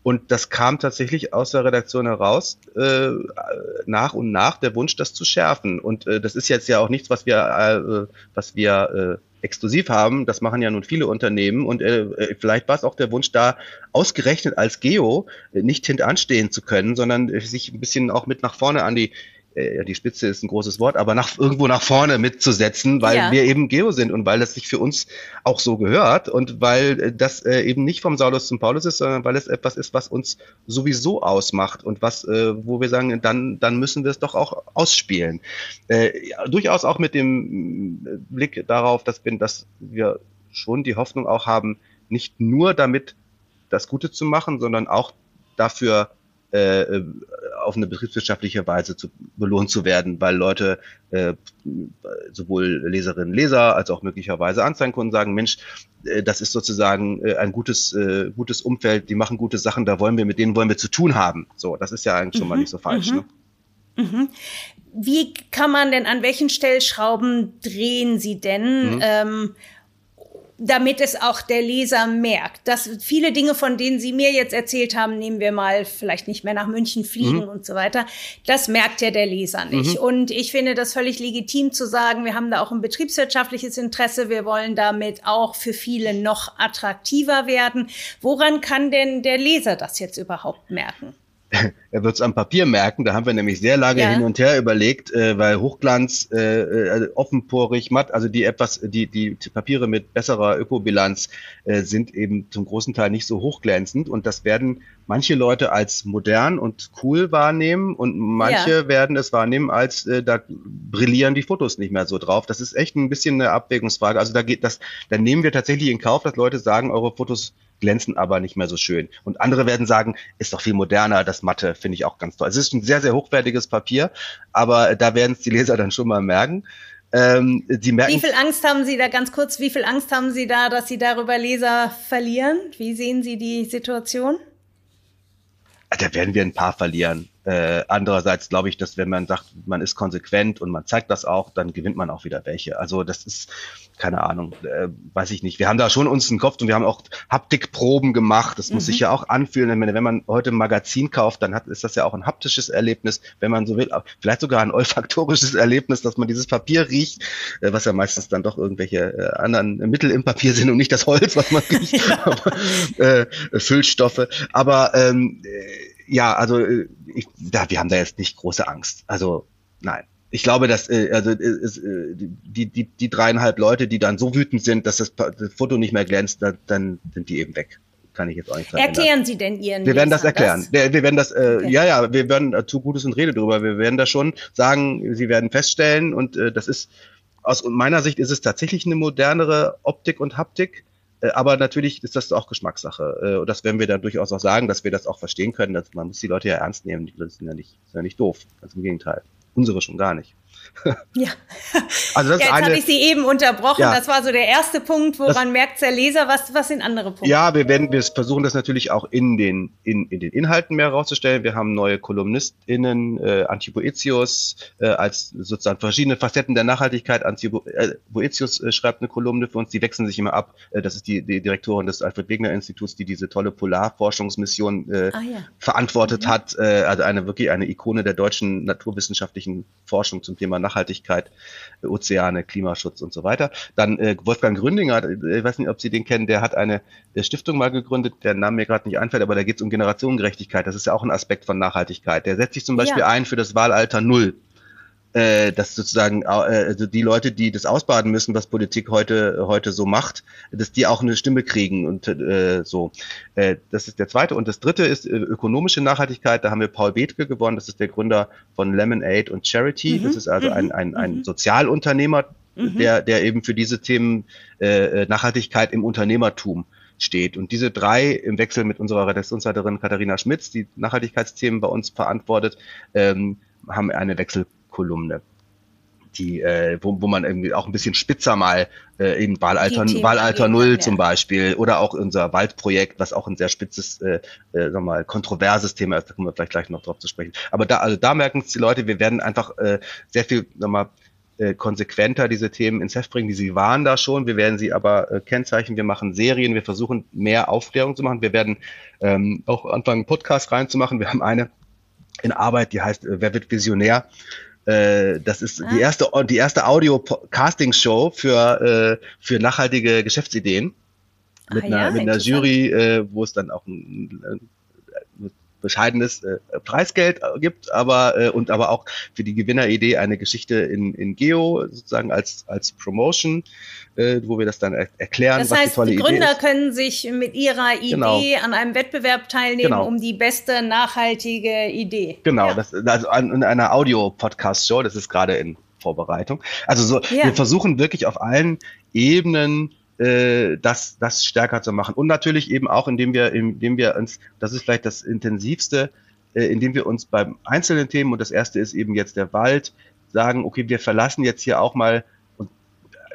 Und das kam tatsächlich aus der Redaktion heraus, äh, nach und nach der Wunsch, das zu schärfen. Und äh, das ist jetzt ja auch nichts, was wir, äh, was wir äh, exklusiv haben. Das machen ja nun viele Unternehmen. Und äh, äh vielleicht war es auch der Wunsch da, ausgerechnet als Geo äh, nicht hintanstehen zu können, sondern äh, sich ein bisschen auch mit nach vorne an die äh, die Spitze ist ein großes Wort, aber nach, irgendwo nach vorne mitzusetzen, weil ja. wir eben Geo sind und weil das sich für uns auch so gehört und weil äh, das äh, eben nicht vom Saulus zum Paulus ist, sondern weil es etwas ist, was uns sowieso ausmacht und was, äh, wo wir sagen, dann, dann müssen wir es doch auch ausspielen. Äh, ja, durchaus auch mit dem äh, Blick darauf, dass wir, dass wir schon die Hoffnung auch haben, nicht nur damit das Gute zu machen, sondern auch dafür äh, auf eine betriebswirtschaftliche Weise zu belohnt zu werden, weil Leute, äh, sowohl Leserinnen, Leser als auch möglicherweise Anzeigenkunden sagen, Mensch, äh, das ist sozusagen äh, ein gutes, äh, gutes Umfeld, die machen gute Sachen, da wollen wir, mit denen wollen wir zu tun haben. So, das ist ja eigentlich mhm. schon mal mhm. nicht so falsch. Mhm. Ne? Mhm. Wie kann man denn, an welchen Stellschrauben drehen Sie denn? Mhm. Ähm, damit es auch der Leser merkt. Dass viele Dinge, von denen Sie mir jetzt erzählt haben, nehmen wir mal vielleicht nicht mehr nach München fliegen mhm. und so weiter, das merkt ja der Leser nicht. Mhm. Und ich finde das völlig legitim zu sagen, wir haben da auch ein betriebswirtschaftliches Interesse, wir wollen damit auch für viele noch attraktiver werden. Woran kann denn der Leser das jetzt überhaupt merken? er wird es am Papier merken. Da haben wir nämlich sehr lange ja. hin und her überlegt, äh, weil Hochglanz, äh, äh, offenporig, matt, also die etwas, die die Papiere mit besserer Ökobilanz äh, sind eben zum großen Teil nicht so hochglänzend und das werden manche Leute als modern und cool wahrnehmen und manche ja. werden es wahrnehmen als äh, da brillieren die Fotos nicht mehr so drauf. Das ist echt ein bisschen eine Abwägungsfrage. Also da geht das, da nehmen wir tatsächlich in Kauf, dass Leute sagen, eure Fotos glänzen aber nicht mehr so schön. Und andere werden sagen, ist doch viel moderner, das Matte finde ich auch ganz toll. Es ist ein sehr, sehr hochwertiges Papier, aber da werden es die Leser dann schon mal merken. Ähm, Sie merken, wie viel Angst haben Sie da ganz kurz, wie viel Angst haben Sie da, dass Sie darüber Leser verlieren? Wie sehen Sie die Situation? Da werden wir ein paar verlieren. Äh, andererseits glaube ich, dass wenn man sagt, man ist konsequent und man zeigt das auch, dann gewinnt man auch wieder welche. Also das ist, keine Ahnung, äh, weiß ich nicht. Wir haben da schon uns einen Kopf und wir haben auch Haptikproben gemacht. Das mhm. muss sich ja auch anfühlen. Wenn man heute ein Magazin kauft, dann hat, ist das ja auch ein haptisches Erlebnis, wenn man so will. Vielleicht sogar ein olfaktorisches Erlebnis, dass man dieses Papier riecht, äh, was ja meistens dann doch irgendwelche äh, anderen Mittel im Papier sind und nicht das Holz, was man riecht. Ja. Äh, Füllstoffe. Aber ähm, ja, also äh, ich, da, wir haben da jetzt nicht große Angst. Also nein. Ich glaube, dass äh, also äh, äh, die, die, die dreieinhalb Leute, die dann so wütend sind, dass das, das Foto nicht mehr glänzt, dann, dann sind die eben weg. Kann ich jetzt auch nicht sagen. Erklären Sie denn Ihren Wir werden das erklären. Das? Wir, werden das, äh, okay. ja, ja, wir werden zu Gutes und Rede drüber. Wir werden das schon sagen, Sie werden feststellen und äh, das ist aus meiner Sicht ist es tatsächlich eine modernere Optik und Haptik. Äh, aber natürlich ist das auch Geschmackssache. Äh, und das werden wir dann durchaus auch sagen, dass wir das auch verstehen können. Dass man muss die Leute ja ernst nehmen. Die sind ja nicht, sind ja nicht doof. Ganz im Gegenteil. Unsere schon gar nicht. Ja. Also das jetzt habe ich Sie eben unterbrochen. Ja. Das war so der erste Punkt, woran das, merkt der Leser, was, was sind andere Punkte? Ja, wir werden, wir versuchen das natürlich auch in den, in, in den Inhalten mehr herauszustellen. Wir haben neue KolumnistInnen, äh, Antje Boetius, äh, als sozusagen verschiedene Facetten der Nachhaltigkeit. Bo äh, äh, schreibt eine Kolumne für uns, die wechseln sich immer ab. Äh, das ist die, die Direktorin des Alfred Wegener Instituts, die diese tolle Polarforschungsmission äh, ah, ja. verantwortet mhm. hat. Äh, also eine wirklich eine Ikone der deutschen naturwissenschaftlichen Forschung zum Thema Nachhaltigkeit, äh, Ozeane, Klimaschutz und so weiter. Dann äh, Wolfgang Gründinger, äh, ich weiß nicht, ob Sie den kennen, der hat eine der Stiftung mal gegründet, der Name mir gerade nicht einfällt, aber da geht es um Generationengerechtigkeit. Das ist ja auch ein Aspekt von Nachhaltigkeit. Der setzt sich zum Beispiel ja. ein für das Wahlalter Null äh, dass sozusagen äh, also die Leute, die das ausbaden müssen, was Politik heute heute so macht, dass die auch eine Stimme kriegen und äh, so. Äh, das ist der zweite und das dritte ist äh, ökonomische Nachhaltigkeit. Da haben wir Paul Bethke gewonnen. Das ist der Gründer von Lemonade und Charity. Mhm. Das ist also ein ein, ein mhm. Sozialunternehmer, mhm. der der eben für diese Themen äh, Nachhaltigkeit im Unternehmertum steht. Und diese drei im Wechsel mit unserer Redaktionsleiterin Katharina Schmitz, die Nachhaltigkeitsthemen bei uns verantwortet, ähm, haben eine Wechsel Kolumne die, äh, wo, wo man irgendwie auch ein bisschen spitzer mal äh, eben Wahlalter, Wahlalter Null ja. zum Beispiel oder auch unser Waldprojekt, was auch ein sehr spitzes, äh, äh, sag mal, kontroverses Thema ist, da kommen wir vielleicht gleich noch drauf zu sprechen. Aber da, also da merken es die Leute, wir werden einfach äh, sehr viel, sag mal, äh, konsequenter diese Themen ins Heft bringen. Die sie waren da schon, wir werden sie aber äh, kennzeichnen. Wir machen Serien, wir versuchen mehr Aufklärung zu machen. Wir werden ähm, auch anfangen, Podcast reinzumachen. Wir haben eine in Arbeit, die heißt äh, Wer wird Visionär? Äh, das ist ah. die erste, die erste Audio-Casting-Show für, äh, für nachhaltige Geschäftsideen. Mit, ah, einer, ja, mit einer Jury, äh, wo es dann auch ein, ein bescheidenes äh, Preisgeld gibt, aber äh, und aber auch für die Gewinneridee eine Geschichte in, in Geo sozusagen als als Promotion, äh, wo wir das dann er erklären. Das heißt, die, die Gründer können sich mit ihrer Idee genau. an einem Wettbewerb teilnehmen genau. um die beste nachhaltige Idee. Genau, ja. das also an, in einer Audio-Podcast-Show. Das ist gerade in Vorbereitung. Also so, ja. wir versuchen wirklich auf allen Ebenen äh, das, das stärker zu machen. Und natürlich eben auch, indem wir, indem wir uns, das ist vielleicht das intensivste, äh, indem wir uns beim einzelnen Themen, und das erste ist eben jetzt der Wald, sagen, okay, wir verlassen jetzt hier auch mal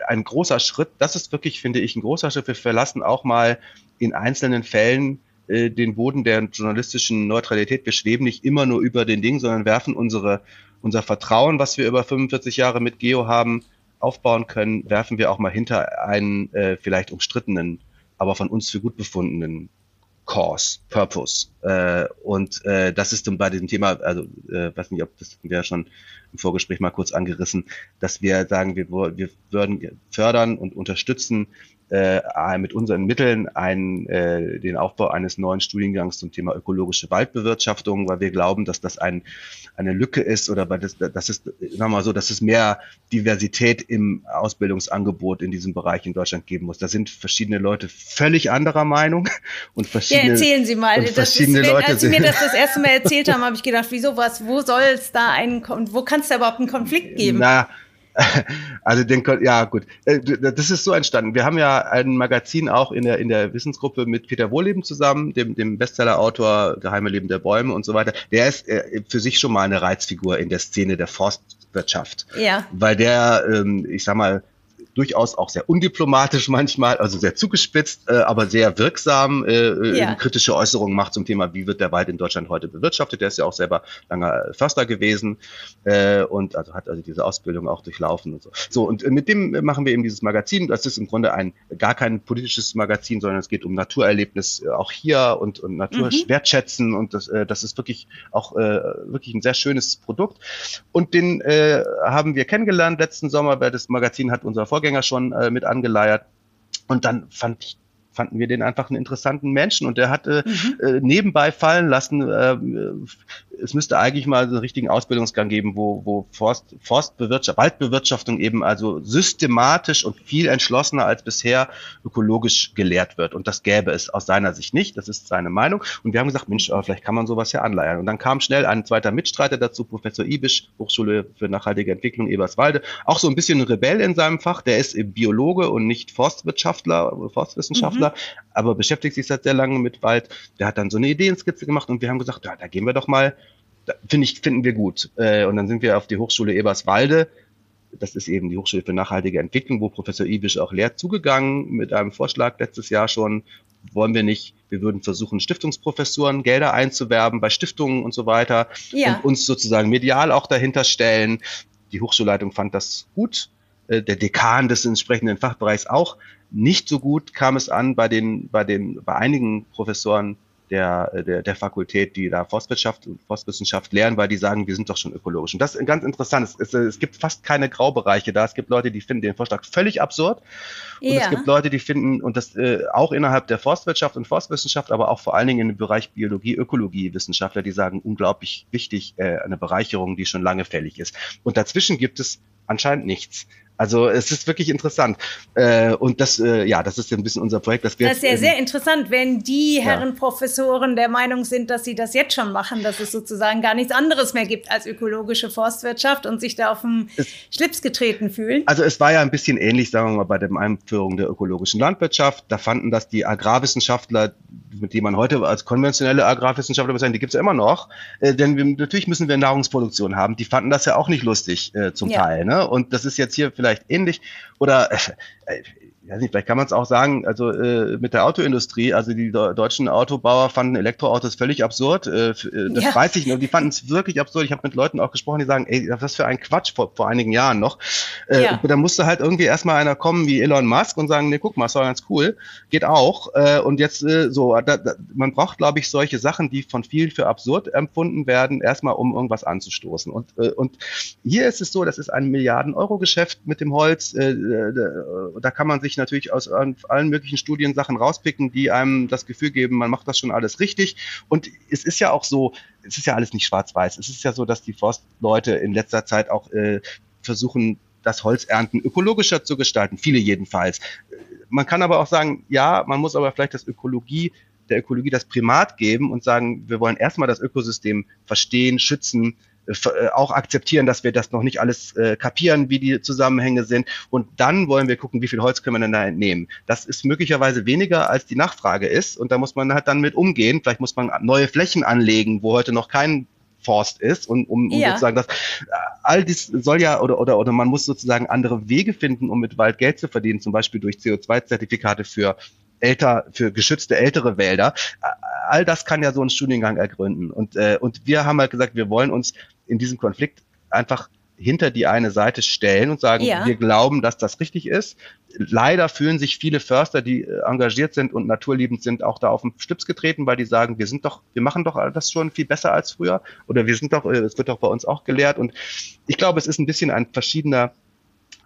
ein großer Schritt, das ist wirklich, finde ich, ein großer Schritt, wir verlassen auch mal in einzelnen Fällen äh, den Boden der journalistischen Neutralität. Wir schweben nicht immer nur über den Ding, sondern werfen unsere, unser Vertrauen, was wir über 45 Jahre mit Geo haben, aufbauen können, werfen wir auch mal hinter einen äh, vielleicht umstrittenen, aber von uns für gut befundenen Cause, Purpose. Äh, und äh, das ist dann bei diesem Thema, also äh, weiß nicht, ob das wir schon im Vorgespräch mal kurz angerissen, dass wir sagen, wir, wir würden fördern und unterstützen äh, mit unseren Mitteln einen, äh, den Aufbau eines neuen Studiengangs zum Thema ökologische Waldbewirtschaftung, weil wir glauben, dass das ein, eine Lücke ist oder weil das, das ist, sagen mal so, dass es mehr Diversität im Ausbildungsangebot in diesem Bereich in Deutschland geben muss. Da sind verschiedene Leute völlig anderer Meinung und verschiedene. Ja, erzählen Sie mal. Das ist, wenn, als Sie mir das das erste Mal erzählt haben, habe ich gedacht, wieso was, wo soll es da einen, wo kann es da überhaupt einen Konflikt geben? Na, also den, ja gut, äh, das ist so entstanden. Wir haben ja ein Magazin auch in der in der Wissensgruppe mit Peter Wohleben zusammen, dem dem Bestsellerautor Geheime Leben der Bäume und so weiter. Der ist äh, für sich schon mal eine Reizfigur in der Szene der Forstwirtschaft, ja. weil der, ähm, ich sag mal durchaus auch sehr undiplomatisch manchmal, also sehr zugespitzt, äh, aber sehr wirksam äh, äh, ja. kritische Äußerungen macht zum Thema, wie wird der Wald in Deutschland heute bewirtschaftet. Der ist ja auch selber langer Förster gewesen äh, und also hat also diese Ausbildung auch durchlaufen und so. So, und mit dem machen wir eben dieses Magazin. Das ist im Grunde ein gar kein politisches Magazin, sondern es geht um Naturerlebnis äh, auch hier und, und Natur mhm. wertschätzen und das, äh, das ist wirklich auch äh, wirklich ein sehr schönes Produkt. Und den äh, haben wir kennengelernt letzten Sommer, weil das Magazin hat unser Vorgänger Vorgänger schon äh, mit angeleiert. Und dann fand ich fanden wir den einfach einen interessanten Menschen und der hat äh, mhm. äh, nebenbei fallen lassen, äh, es müsste eigentlich mal einen richtigen Ausbildungsgang geben, wo, wo Forst, Forstbewirtschaftung, Waldbewirtschaftung eben also systematisch und viel entschlossener als bisher ökologisch gelehrt wird. Und das gäbe es aus seiner Sicht nicht. Das ist seine Meinung. Und wir haben gesagt, Mensch, vielleicht kann man sowas ja anleiern. Und dann kam schnell ein zweiter Mitstreiter dazu, Professor Ibisch, Hochschule für nachhaltige Entwicklung Eberswalde. Auch so ein bisschen ein Rebell in seinem Fach. Der ist Biologe und nicht Forstwirtschaftler, Forstwissenschaftler, mhm. aber beschäftigt sich seit sehr lange mit Wald. Der hat dann so eine Ideenskizze gemacht und wir haben gesagt, ja, da gehen wir doch mal finde ich, finden wir gut. Äh, und dann sind wir auf die Hochschule Eberswalde. Das ist eben die Hochschule für nachhaltige Entwicklung, wo Professor Ibisch auch lehrt, zugegangen mit einem Vorschlag letztes Jahr schon. Wollen wir nicht, wir würden versuchen, Stiftungsprofessuren, Gelder einzuwerben bei Stiftungen und so weiter ja. und uns sozusagen medial auch dahinter stellen. Die Hochschulleitung fand das gut. Äh, der Dekan des entsprechenden Fachbereichs auch. Nicht so gut kam es an bei den, bei den, bei einigen Professoren der, der, der Fakultät, die da Forstwirtschaft und Forstwissenschaft lernen, weil die sagen, wir sind doch schon ökologisch. Und das ist ganz interessant. Es, es, es gibt fast keine Graubereiche da. Es gibt Leute, die finden den Vorschlag völlig absurd. Und ja. es gibt Leute, die finden, und das äh, auch innerhalb der Forstwirtschaft und Forstwissenschaft, aber auch vor allen Dingen im Bereich Biologie, Ökologie, Wissenschaftler, die sagen, unglaublich wichtig, äh, eine Bereicherung, die schon lange fällig ist. Und dazwischen gibt es anscheinend nichts. Also es ist wirklich interessant. Äh, und das, äh, ja, das ist ein bisschen unser Projekt. Das, wir das ist ja sehr interessant, wenn die Herren ja. Professoren der Meinung sind, dass sie das jetzt schon machen, dass es sozusagen gar nichts anderes mehr gibt als ökologische Forstwirtschaft und sich da auf den es, Schlips getreten fühlen. Also es war ja ein bisschen ähnlich, sagen wir mal, bei der Einführung der ökologischen Landwirtschaft. Da fanden das die Agrarwissenschaftler, mit denen man heute als konventionelle Agrarwissenschaftler bezeichnet, die gibt es ja immer noch. Äh, denn wir, natürlich müssen wir Nahrungsproduktion haben. Die fanden das ja auch nicht lustig äh, zum ja. Teil. Ne? Und das ist jetzt hier vielleicht ähnlich. Oder äh, nicht, vielleicht kann man es auch sagen, also äh, mit der Autoindustrie, also die deutschen Autobauer fanden Elektroautos völlig absurd. Äh, äh, das ja. weiß ich noch, die fanden es wirklich absurd. Ich habe mit Leuten auch gesprochen, die sagen, ey, was für ein Quatsch vor, vor einigen Jahren noch. Äh, ja. Da musste halt irgendwie erstmal einer kommen wie Elon Musk und sagen, nee, guck mal, ist doch ganz cool, geht auch. Äh, und jetzt äh, so, da, da, man braucht, glaube ich, solche Sachen, die von vielen für absurd empfunden werden, erstmal um irgendwas anzustoßen. Und, äh, und hier ist es so, das ist ein Milliarden-Euro-Geschäft mit dem Holz. Äh, äh da kann man sich sich natürlich aus allen möglichen Studien Sachen rauspicken, die einem das Gefühl geben, man macht das schon alles richtig. Und es ist ja auch so, es ist ja alles nicht schwarz-weiß. Es ist ja so, dass die Forstleute in letzter Zeit auch äh, versuchen, das Holzernten ökologischer zu gestalten. Viele jedenfalls. Man kann aber auch sagen, ja, man muss aber vielleicht das Ökologie der Ökologie das Primat geben und sagen, wir wollen erstmal das Ökosystem verstehen, schützen, auch akzeptieren, dass wir das noch nicht alles äh, kapieren, wie die Zusammenhänge sind. Und dann wollen wir gucken, wie viel Holz können wir denn da entnehmen. Das ist möglicherweise weniger, als die Nachfrage ist. Und da muss man halt dann mit umgehen. Vielleicht muss man neue Flächen anlegen, wo heute noch kein Forst ist und um, um ja. sozusagen das all dies soll ja oder oder oder man muss sozusagen andere Wege finden, um mit Wald Geld zu verdienen, zum Beispiel durch CO2-Zertifikate für älter, für geschützte ältere Wälder. All das kann ja so ein Studiengang ergründen. Und, äh, und wir haben halt gesagt, wir wollen uns in diesem Konflikt einfach hinter die eine Seite stellen und sagen, ja. wir glauben, dass das richtig ist. Leider fühlen sich viele Förster, die äh, engagiert sind und naturliebend sind, auch da auf den Stips getreten, weil die sagen, wir sind doch, wir machen doch das schon viel besser als früher oder wir sind doch, äh, es wird doch bei uns auch gelehrt. Und ich glaube, es ist ein bisschen ein verschiedener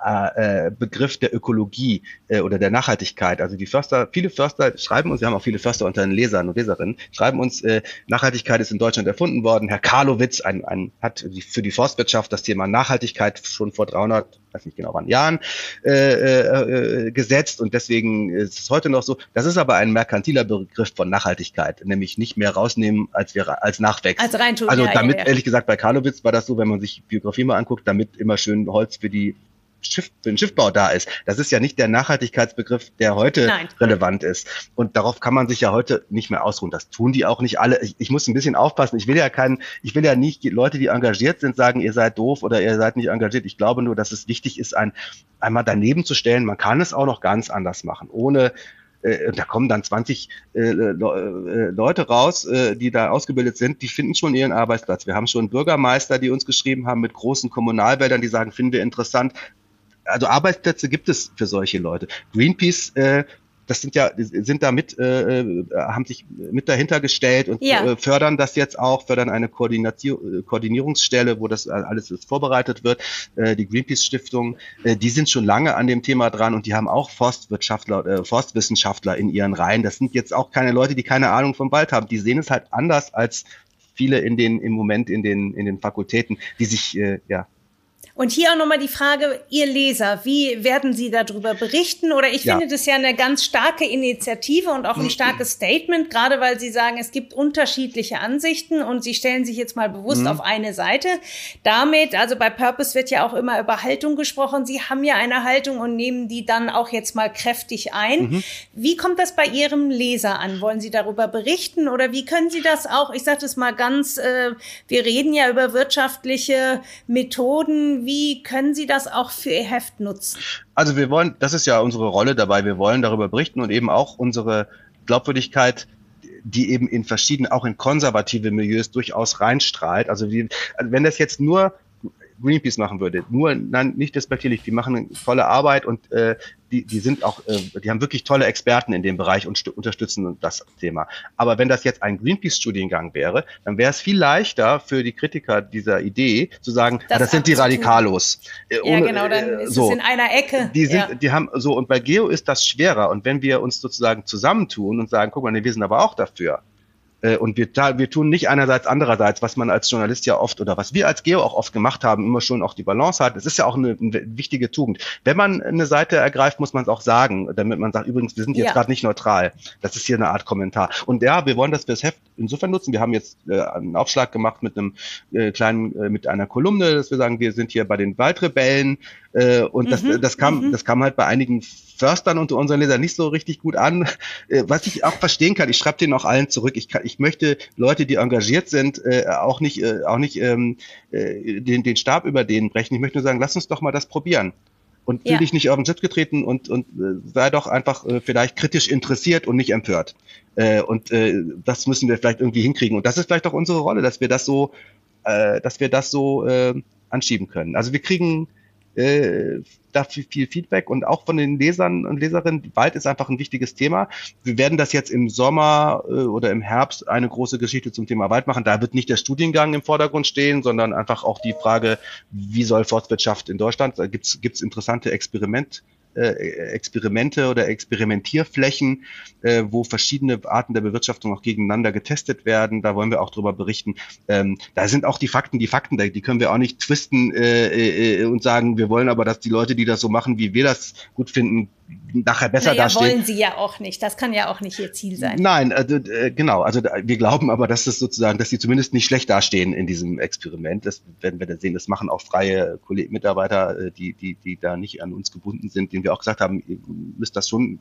äh, Begriff der Ökologie äh, oder der Nachhaltigkeit. Also die Förster, viele Förster schreiben uns, wir haben auch viele Förster unter den Lesern und Leserinnen, schreiben uns, äh, Nachhaltigkeit ist in Deutschland erfunden worden. Herr Karlowitz ein, ein, hat für die Forstwirtschaft das Thema Nachhaltigkeit schon vor 300, weiß nicht genau wann Jahren äh, äh, gesetzt und deswegen ist es heute noch so. Das ist aber ein merkantiler Begriff von Nachhaltigkeit, nämlich nicht mehr rausnehmen, als wir als nachwächst. Als reintun, also ja, damit ja, ja. ehrlich gesagt bei Karlowitz war das so, wenn man sich Biografie mal anguckt, damit immer schön Holz für die Schiff, für den Schiffbau da ist. Das ist ja nicht der Nachhaltigkeitsbegriff, der heute Nein. relevant ist. Und darauf kann man sich ja heute nicht mehr ausruhen. Das tun die auch nicht alle. Ich, ich muss ein bisschen aufpassen. Ich will ja keinen, ich will ja nicht die Leute, die engagiert sind, sagen, ihr seid doof oder ihr seid nicht engagiert. Ich glaube nur, dass es wichtig ist, ein, einmal daneben zu stellen. Man kann es auch noch ganz anders machen, ohne äh, da kommen dann 20 äh, äh, Leute raus, äh, die da ausgebildet sind, die finden schon ihren Arbeitsplatz. Wir haben schon Bürgermeister, die uns geschrieben haben mit großen Kommunalwäldern, die sagen, finden wir interessant also Arbeitsplätze gibt es für solche Leute. Greenpeace äh, das sind ja, sind da mit, äh, äh, haben sich mit dahinter gestellt und ja. äh, fördern das jetzt auch, fördern eine Koordination, Koordinierungsstelle, wo das alles vorbereitet wird. Äh, die Greenpeace Stiftung, äh, die sind schon lange an dem Thema dran und die haben auch Forstwirtschaftler, äh, Forstwissenschaftler in ihren Reihen. Das sind jetzt auch keine Leute, die keine Ahnung vom Wald haben. Die sehen es halt anders als viele in den im Moment in den in den Fakultäten, die sich äh, ja und hier auch nochmal die Frage, ihr Leser, wie werden Sie darüber berichten? Oder ich ja. finde das ja eine ganz starke Initiative und auch ein starkes Statement, gerade weil Sie sagen, es gibt unterschiedliche Ansichten und Sie stellen sich jetzt mal bewusst mhm. auf eine Seite. Damit, also bei Purpose wird ja auch immer über Haltung gesprochen. Sie haben ja eine Haltung und nehmen die dann auch jetzt mal kräftig ein. Mhm. Wie kommt das bei Ihrem Leser an? Wollen Sie darüber berichten oder wie können Sie das auch, ich sage das mal ganz, äh, wir reden ja über wirtschaftliche Methoden, wie können Sie das auch für Ihr Heft nutzen? Also wir wollen, das ist ja unsere Rolle dabei, wir wollen darüber berichten und eben auch unsere Glaubwürdigkeit die eben in verschiedenen, auch in konservative Milieus durchaus reinstrahlt. Also, wie, wenn das jetzt nur Greenpeace machen würde. Nur, nein, nicht despektierlich, die machen tolle Arbeit und äh, die, die sind auch, äh, die haben wirklich tolle Experten in dem Bereich und unterstützen das Thema. Aber wenn das jetzt ein Greenpeace-Studiengang wäre, dann wäre es viel leichter für die Kritiker dieser Idee zu sagen, das, ah, das sind die Radikalos. Äh, ja, genau, dann äh, ist so. es in einer Ecke. Die sind, ja. die haben so, und bei Geo ist das schwerer. Und wenn wir uns sozusagen zusammentun und sagen, guck mal, nee, wir sind aber auch dafür, und wir, wir tun nicht einerseits, andererseits, was man als Journalist ja oft oder was wir als Geo auch oft gemacht haben, immer schon auch die Balance hat. Es ist ja auch eine, eine wichtige Tugend. Wenn man eine Seite ergreift, muss man es auch sagen, damit man sagt, übrigens, wir sind jetzt ja. gerade nicht neutral. Das ist hier eine Art Kommentar. Und ja, wir wollen das fürs Heft insofern nutzen. Wir haben jetzt äh, einen Aufschlag gemacht mit einem äh, kleinen, äh, mit einer Kolumne, dass wir sagen, wir sind hier bei den Waldrebellen äh, und das, mhm, das kam, mhm. das kam halt bei einigen Förstern unter unseren Lesern nicht so richtig gut an. Äh, was ich auch verstehen kann, ich schreibe denen auch allen zurück. Ich, kann, ich möchte Leute, die engagiert sind, äh, auch nicht, äh, auch nicht ähm, äh, den, den Stab über denen brechen. Ich möchte nur sagen, lass uns doch mal das probieren und fühl ja. dich nicht auf den Schritt getreten und, und äh, sei doch einfach äh, vielleicht kritisch interessiert und nicht empört. Äh, und äh, das müssen wir vielleicht irgendwie hinkriegen. Und das ist vielleicht auch unsere Rolle, dass wir das so, äh, dass wir das so äh, anschieben können. Also wir kriegen äh, dafür viel Feedback und auch von den Lesern und Leserinnen. Wald ist einfach ein wichtiges Thema. Wir werden das jetzt im Sommer äh, oder im Herbst eine große Geschichte zum Thema Wald machen. Da wird nicht der Studiengang im Vordergrund stehen, sondern einfach auch die Frage, wie soll Forstwirtschaft in Deutschland? Da gibt's gibt's interessante Experiment äh, Experimente oder Experimentierflächen, äh, wo verschiedene Arten der Bewirtschaftung auch gegeneinander getestet werden. Da wollen wir auch drüber berichten. Ähm, da sind auch die Fakten, die Fakten, die können wir auch nicht twisten äh, äh, und sagen, wir wollen aber, dass die Leute, die das so machen, wie wir das gut finden, nachher besser naja, dastehen. wollen sie ja auch nicht. Das kann ja auch nicht ihr Ziel sein. Nein, also, äh, genau. Also wir glauben aber, dass das sozusagen, dass sie zumindest nicht schlecht dastehen in diesem Experiment. Das werden wir dann sehen. Das machen auch freie Mitarbeiter, äh, die, die, die da nicht an uns gebunden sind, denen wir auch gesagt haben, ihr müsst das schon,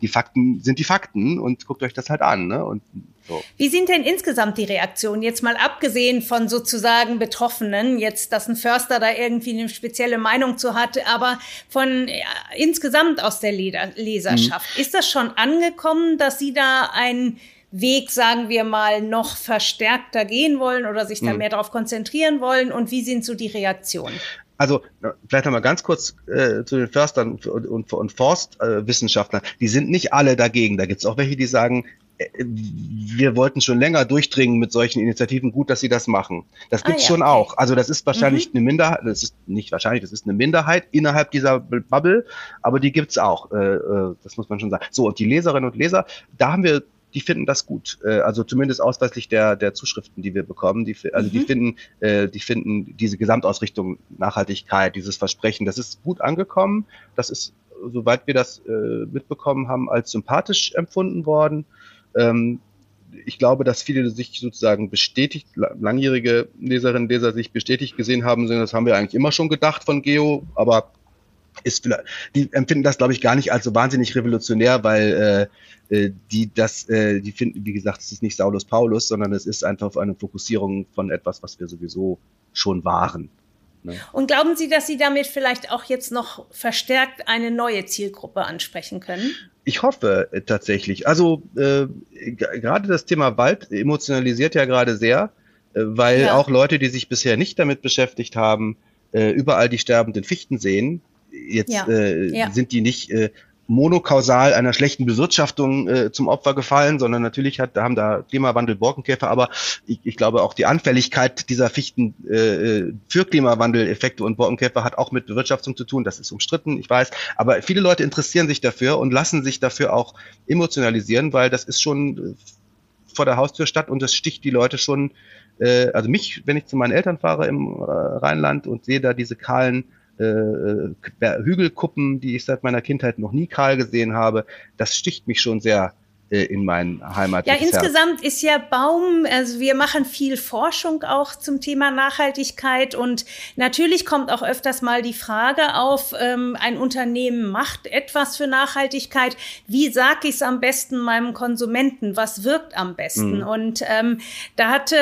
die Fakten sind die Fakten und guckt euch das halt an. Ne? Und so. Wie sind denn insgesamt die Reaktionen? Jetzt mal abgesehen von sozusagen Betroffenen, jetzt, dass ein Förster da irgendwie eine spezielle Meinung zu hat, aber von ja, insgesamt aus der Leserschaft. Mhm. Ist das schon angekommen, dass Sie da einen Weg, sagen wir mal, noch verstärkter gehen wollen oder sich da mhm. mehr darauf konzentrieren wollen? Und wie sind so die Reaktionen? Also vielleicht noch mal ganz kurz äh, zu den Förstern und, und, und Forstwissenschaftlern. Äh, die sind nicht alle dagegen. Da gibt es auch welche, die sagen, wir wollten schon länger durchdringen mit solchen Initiativen. Gut, dass sie das machen. Das gibt's ah, ja, schon auch. Also das ist wahrscheinlich mhm. eine Minderheit, das ist nicht wahrscheinlich, das ist eine Minderheit innerhalb dieser Bubble, aber die gibt's auch. Äh, äh, das muss man schon sagen. So, und die Leserinnen und Leser, da haben wir die finden das gut. Äh, also zumindest ausweislich der, der Zuschriften, die wir bekommen. Die, also mhm. die finden, äh, die finden diese Gesamtausrichtung Nachhaltigkeit, dieses Versprechen, das ist gut angekommen. Das ist, soweit wir das äh, mitbekommen haben, als sympathisch empfunden worden. Ähm, ich glaube, dass viele sich sozusagen bestätigt, langjährige Leserinnen und Leser sich bestätigt gesehen haben, das haben wir eigentlich immer schon gedacht von Geo, aber ist vielleicht, die empfinden das, glaube ich, gar nicht als so wahnsinnig revolutionär, weil äh, äh, die das, äh, die finden, wie gesagt, es ist nicht Saulus Paulus, sondern es ist einfach eine Fokussierung von etwas, was wir sowieso schon waren. Ne? Und glauben Sie, dass Sie damit vielleicht auch jetzt noch verstärkt eine neue Zielgruppe ansprechen können? Ich hoffe äh, tatsächlich. Also äh, gerade das Thema Wald emotionalisiert ja gerade sehr, äh, weil ja. auch Leute, die sich bisher nicht damit beschäftigt haben, äh, überall die sterbenden Fichten sehen. Jetzt ja. Äh, ja. sind die nicht äh, monokausal einer schlechten Bewirtschaftung äh, zum Opfer gefallen, sondern natürlich hat, da haben da Klimawandel, Borkenkäfer, aber ich, ich glaube auch die Anfälligkeit dieser Fichten äh, für Klimawandeleffekte und Borkenkäfer hat auch mit Bewirtschaftung zu tun. Das ist umstritten, ich weiß, aber viele Leute interessieren sich dafür und lassen sich dafür auch emotionalisieren, weil das ist schon äh, vor der Haustür statt und das sticht die Leute schon, äh, also mich, wenn ich zu meinen Eltern fahre im äh, Rheinland und sehe da diese kahlen äh, äh, Hügelkuppen, die ich seit meiner Kindheit noch nie kahl gesehen habe. Das sticht mich schon sehr äh, in meinen Heimat. Ja, insgesamt ist ja Baum, also wir machen viel Forschung auch zum Thema Nachhaltigkeit und natürlich kommt auch öfters mal die Frage auf, ähm, ein Unternehmen macht etwas für Nachhaltigkeit. Wie sage ich es am besten meinem Konsumenten? Was wirkt am besten? Mhm. Und ähm, da hatte,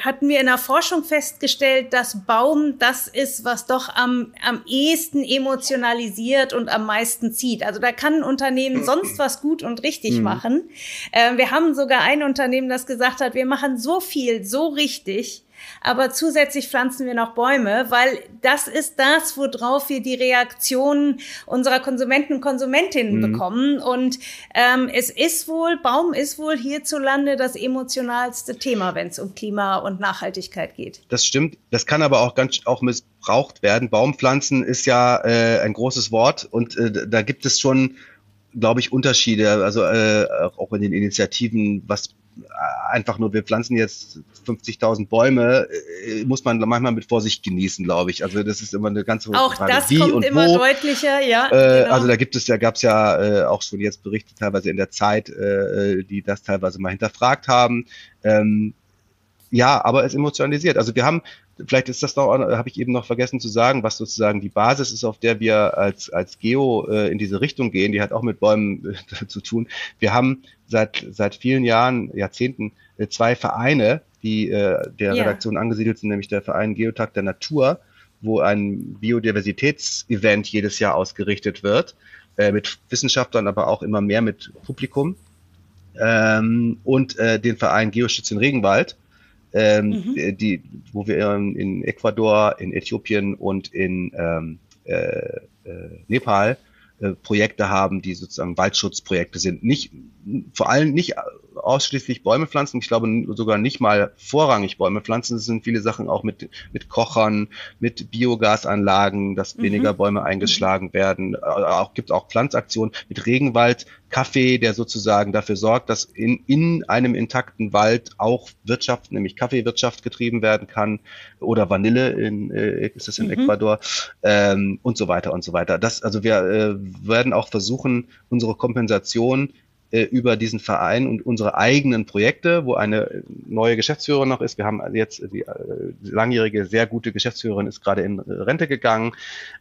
hatten wir in der Forschung festgestellt, dass Baum das ist, was doch am, am ehesten emotionalisiert und am meisten zieht. Also da kann ein Unternehmen sonst was gut und richtig mhm. machen. Äh, wir haben sogar ein Unternehmen, das gesagt hat, wir machen so viel, so richtig, aber zusätzlich pflanzen wir noch Bäume, weil das ist das, worauf wir die Reaktionen unserer Konsumenten und Konsumentinnen mhm. bekommen. Und ähm, es ist wohl, Baum ist wohl hierzulande das emotionalste Thema, wenn es um Klima und Nachhaltigkeit geht. Das stimmt. Das kann aber auch ganz auch missbraucht werden. Baumpflanzen ist ja äh, ein großes Wort und äh, da gibt es schon glaube ich, Unterschiede, also äh, auch in den Initiativen, was äh, einfach nur, wir pflanzen jetzt 50.000 Bäume, äh, muss man manchmal mit Vorsicht genießen, glaube ich. Also das ist immer eine ganz hohe Auch Frage. das Wie kommt immer wo. deutlicher, ja. Äh, genau. Also da gibt es ja, gab es ja äh, auch schon jetzt Berichte teilweise in der Zeit, äh, die das teilweise mal hinterfragt haben. Ähm, ja, aber es emotionalisiert. Also wir haben vielleicht ist das noch, habe ich eben noch vergessen zu sagen, was sozusagen die Basis ist, auf der wir als, als Geo äh, in diese Richtung gehen. Die hat auch mit Bäumen äh, zu tun. Wir haben seit, seit vielen Jahren, Jahrzehnten, äh, zwei Vereine, die äh, der ja. Redaktion angesiedelt sind, nämlich der Verein Geotag der Natur, wo ein Biodiversitätsevent jedes Jahr ausgerichtet wird, äh, mit Wissenschaftlern, aber auch immer mehr mit Publikum. Ähm, und äh, den Verein Geoschützen Regenwald, ähm, mhm. die, wo wir in Ecuador, in Äthiopien und in ähm, äh, äh, Nepal äh, Projekte haben, die sozusagen Waldschutzprojekte sind. Nicht vor allem nicht ausschließlich Bäume pflanzen. Ich glaube sogar nicht mal vorrangig Bäume pflanzen. Es sind viele Sachen auch mit, mit Kochern, mit Biogasanlagen, dass mhm. weniger Bäume eingeschlagen werden. Äh, auch gibt auch Pflanzaktionen mit Regenwald, Kaffee, der sozusagen dafür sorgt, dass in, in einem intakten Wald auch Wirtschaft, nämlich Kaffeewirtschaft getrieben werden kann oder Vanille in, äh, ist es in mhm. Ecuador ähm, und so weiter und so weiter. Das, also wir äh, werden auch versuchen, unsere Kompensation äh, über diesen Verein und unsere eigenen Projekte, wo eine neue Geschäftsführerin noch ist. Wir haben jetzt die äh, langjährige, sehr gute Geschäftsführerin ist gerade in Rente gegangen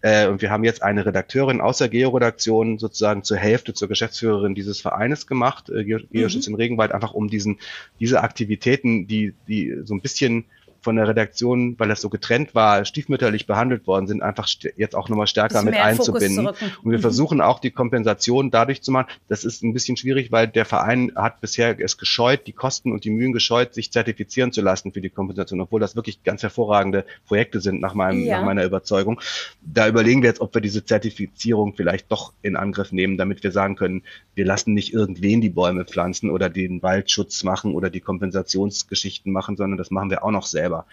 äh, und wir haben jetzt eine Redakteurin aus der Georedaktion sozusagen zur Hälfte zur Geschäftsführerin dieses Vereines gemacht, äh, Geoschutz mhm. in Regenwald, einfach um diesen diese Aktivitäten, die die so ein bisschen von der Redaktion, weil das so getrennt war, stiefmütterlich behandelt worden sind, einfach jetzt auch nochmal stärker mit einzubinden. Und wir mhm. versuchen auch die Kompensation dadurch zu machen. Das ist ein bisschen schwierig, weil der Verein hat bisher es gescheut, die Kosten und die Mühen gescheut, sich zertifizieren zu lassen für die Kompensation, obwohl das wirklich ganz hervorragende Projekte sind nach meinem, ja. nach meiner Überzeugung. Da überlegen wir jetzt, ob wir diese Zertifizierung vielleicht doch in Angriff nehmen, damit wir sagen können, wir lassen nicht irgendwen die Bäume pflanzen oder den Waldschutz machen oder die Kompensationsgeschichten machen, sondern das machen wir auch noch selber selber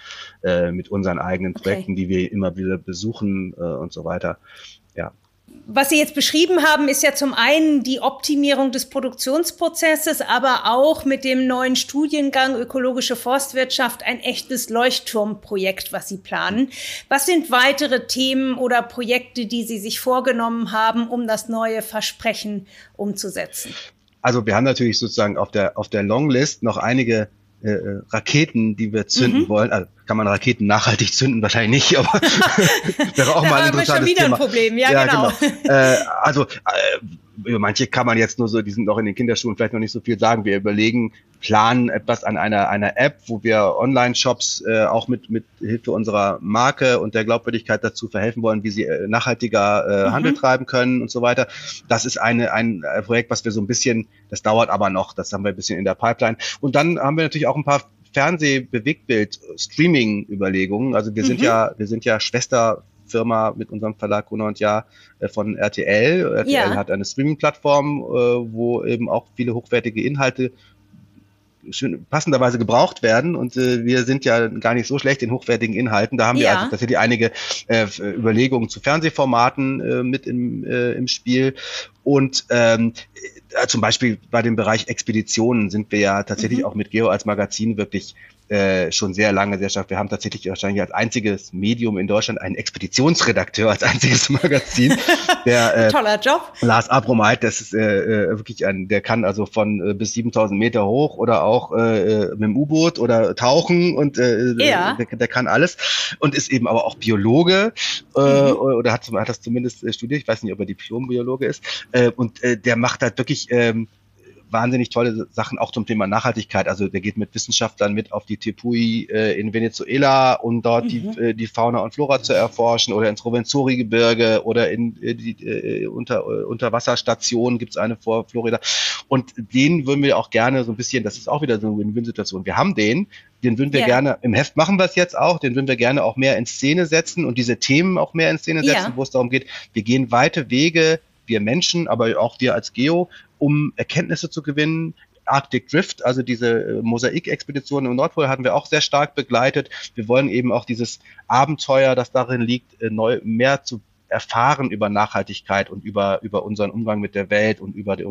äh, mit unseren eigenen Projekten, okay. die wir immer wieder besuchen äh, und so weiter. Ja. Was Sie jetzt beschrieben haben, ist ja zum einen die Optimierung des Produktionsprozesses, aber auch mit dem neuen Studiengang Ökologische Forstwirtschaft ein echtes Leuchtturmprojekt, was Sie planen. Was sind weitere Themen oder Projekte, die Sie sich vorgenommen haben, um das neue Versprechen umzusetzen? Also wir haben natürlich sozusagen auf der, auf der Longlist noch einige äh, äh, Raketen, die wir zünden mhm. wollen. Also kann man Raketen nachhaltig zünden? Wahrscheinlich nicht, aber wäre auch mal ein interessantes schon wieder Thema. ein Problem, ja, ja genau. genau. Äh, also äh, über manche kann man jetzt nur so, die sind noch in den Kinderschuhen, vielleicht noch nicht so viel sagen. Wir überlegen, planen etwas an einer, einer App, wo wir Online-Shops äh, auch mit, mit Hilfe unserer Marke und der Glaubwürdigkeit dazu verhelfen wollen, wie sie äh, nachhaltiger äh, mhm. Handel treiben können und so weiter. Das ist eine, ein Projekt, was wir so ein bisschen, das dauert aber noch, das haben wir ein bisschen in der Pipeline. Und dann haben wir natürlich auch ein paar Fernseh-Bewegtbild-Streaming-Überlegungen. Also wir mhm. sind ja, wir sind ja Schwester Firma mit unserem Verlag Gruner und Jahr äh, von RTL. RTL ja. hat eine Streaming-Plattform, äh, wo eben auch viele hochwertige Inhalte schön passenderweise gebraucht werden und äh, wir sind ja gar nicht so schlecht in hochwertigen Inhalten. Da haben wir also tatsächlich einige äh, Überlegungen zu Fernsehformaten äh, mit im, äh, im Spiel und ähm, äh, zum Beispiel bei dem Bereich Expeditionen sind wir ja tatsächlich mhm. auch mit Geo als Magazin wirklich äh, schon sehr lange sehr stark. Wir haben tatsächlich wahrscheinlich als einziges Medium in Deutschland einen Expeditionsredakteur als einziges Magazin. Der, äh, Toller Job. Lars Abromeit, das ist äh, äh, wirklich ein, der kann also von äh, bis 7000 Meter hoch oder auch äh, äh, mit dem U-Boot oder tauchen und äh, ja. der, der kann alles und ist eben aber auch Biologe äh, mhm. oder hat, hat das zumindest studiert. Ich weiß nicht, ob er Diplom-Biologe ist. Äh, und äh, der macht halt wirklich ähm, wahnsinnig tolle Sachen auch zum Thema Nachhaltigkeit. Also der geht mit Wissenschaftlern mit auf die Tepui äh, in Venezuela, um dort mhm. die, äh, die Fauna und Flora zu erforschen oder ins Rovenzori-Gebirge oder in äh, die äh, unter, äh, Unterwasserstation gibt's eine vor Florida. Und den würden wir auch gerne so ein bisschen, das ist auch wieder so eine Win-Win-Situation. Wir haben den, den würden wir ja. gerne, im Heft machen wir es jetzt auch, den würden wir gerne auch mehr in Szene setzen und diese Themen auch mehr in Szene setzen, ja. wo es darum geht, wir gehen weite Wege wir Menschen, aber auch wir als Geo, um Erkenntnisse zu gewinnen. Arctic Drift, also diese äh, Mosaikexpedition im Nordpol hatten wir auch sehr stark begleitet. Wir wollen eben auch dieses Abenteuer, das darin liegt, äh, neu, mehr zu erfahren über Nachhaltigkeit und über, über unseren Umgang mit der Welt und über die,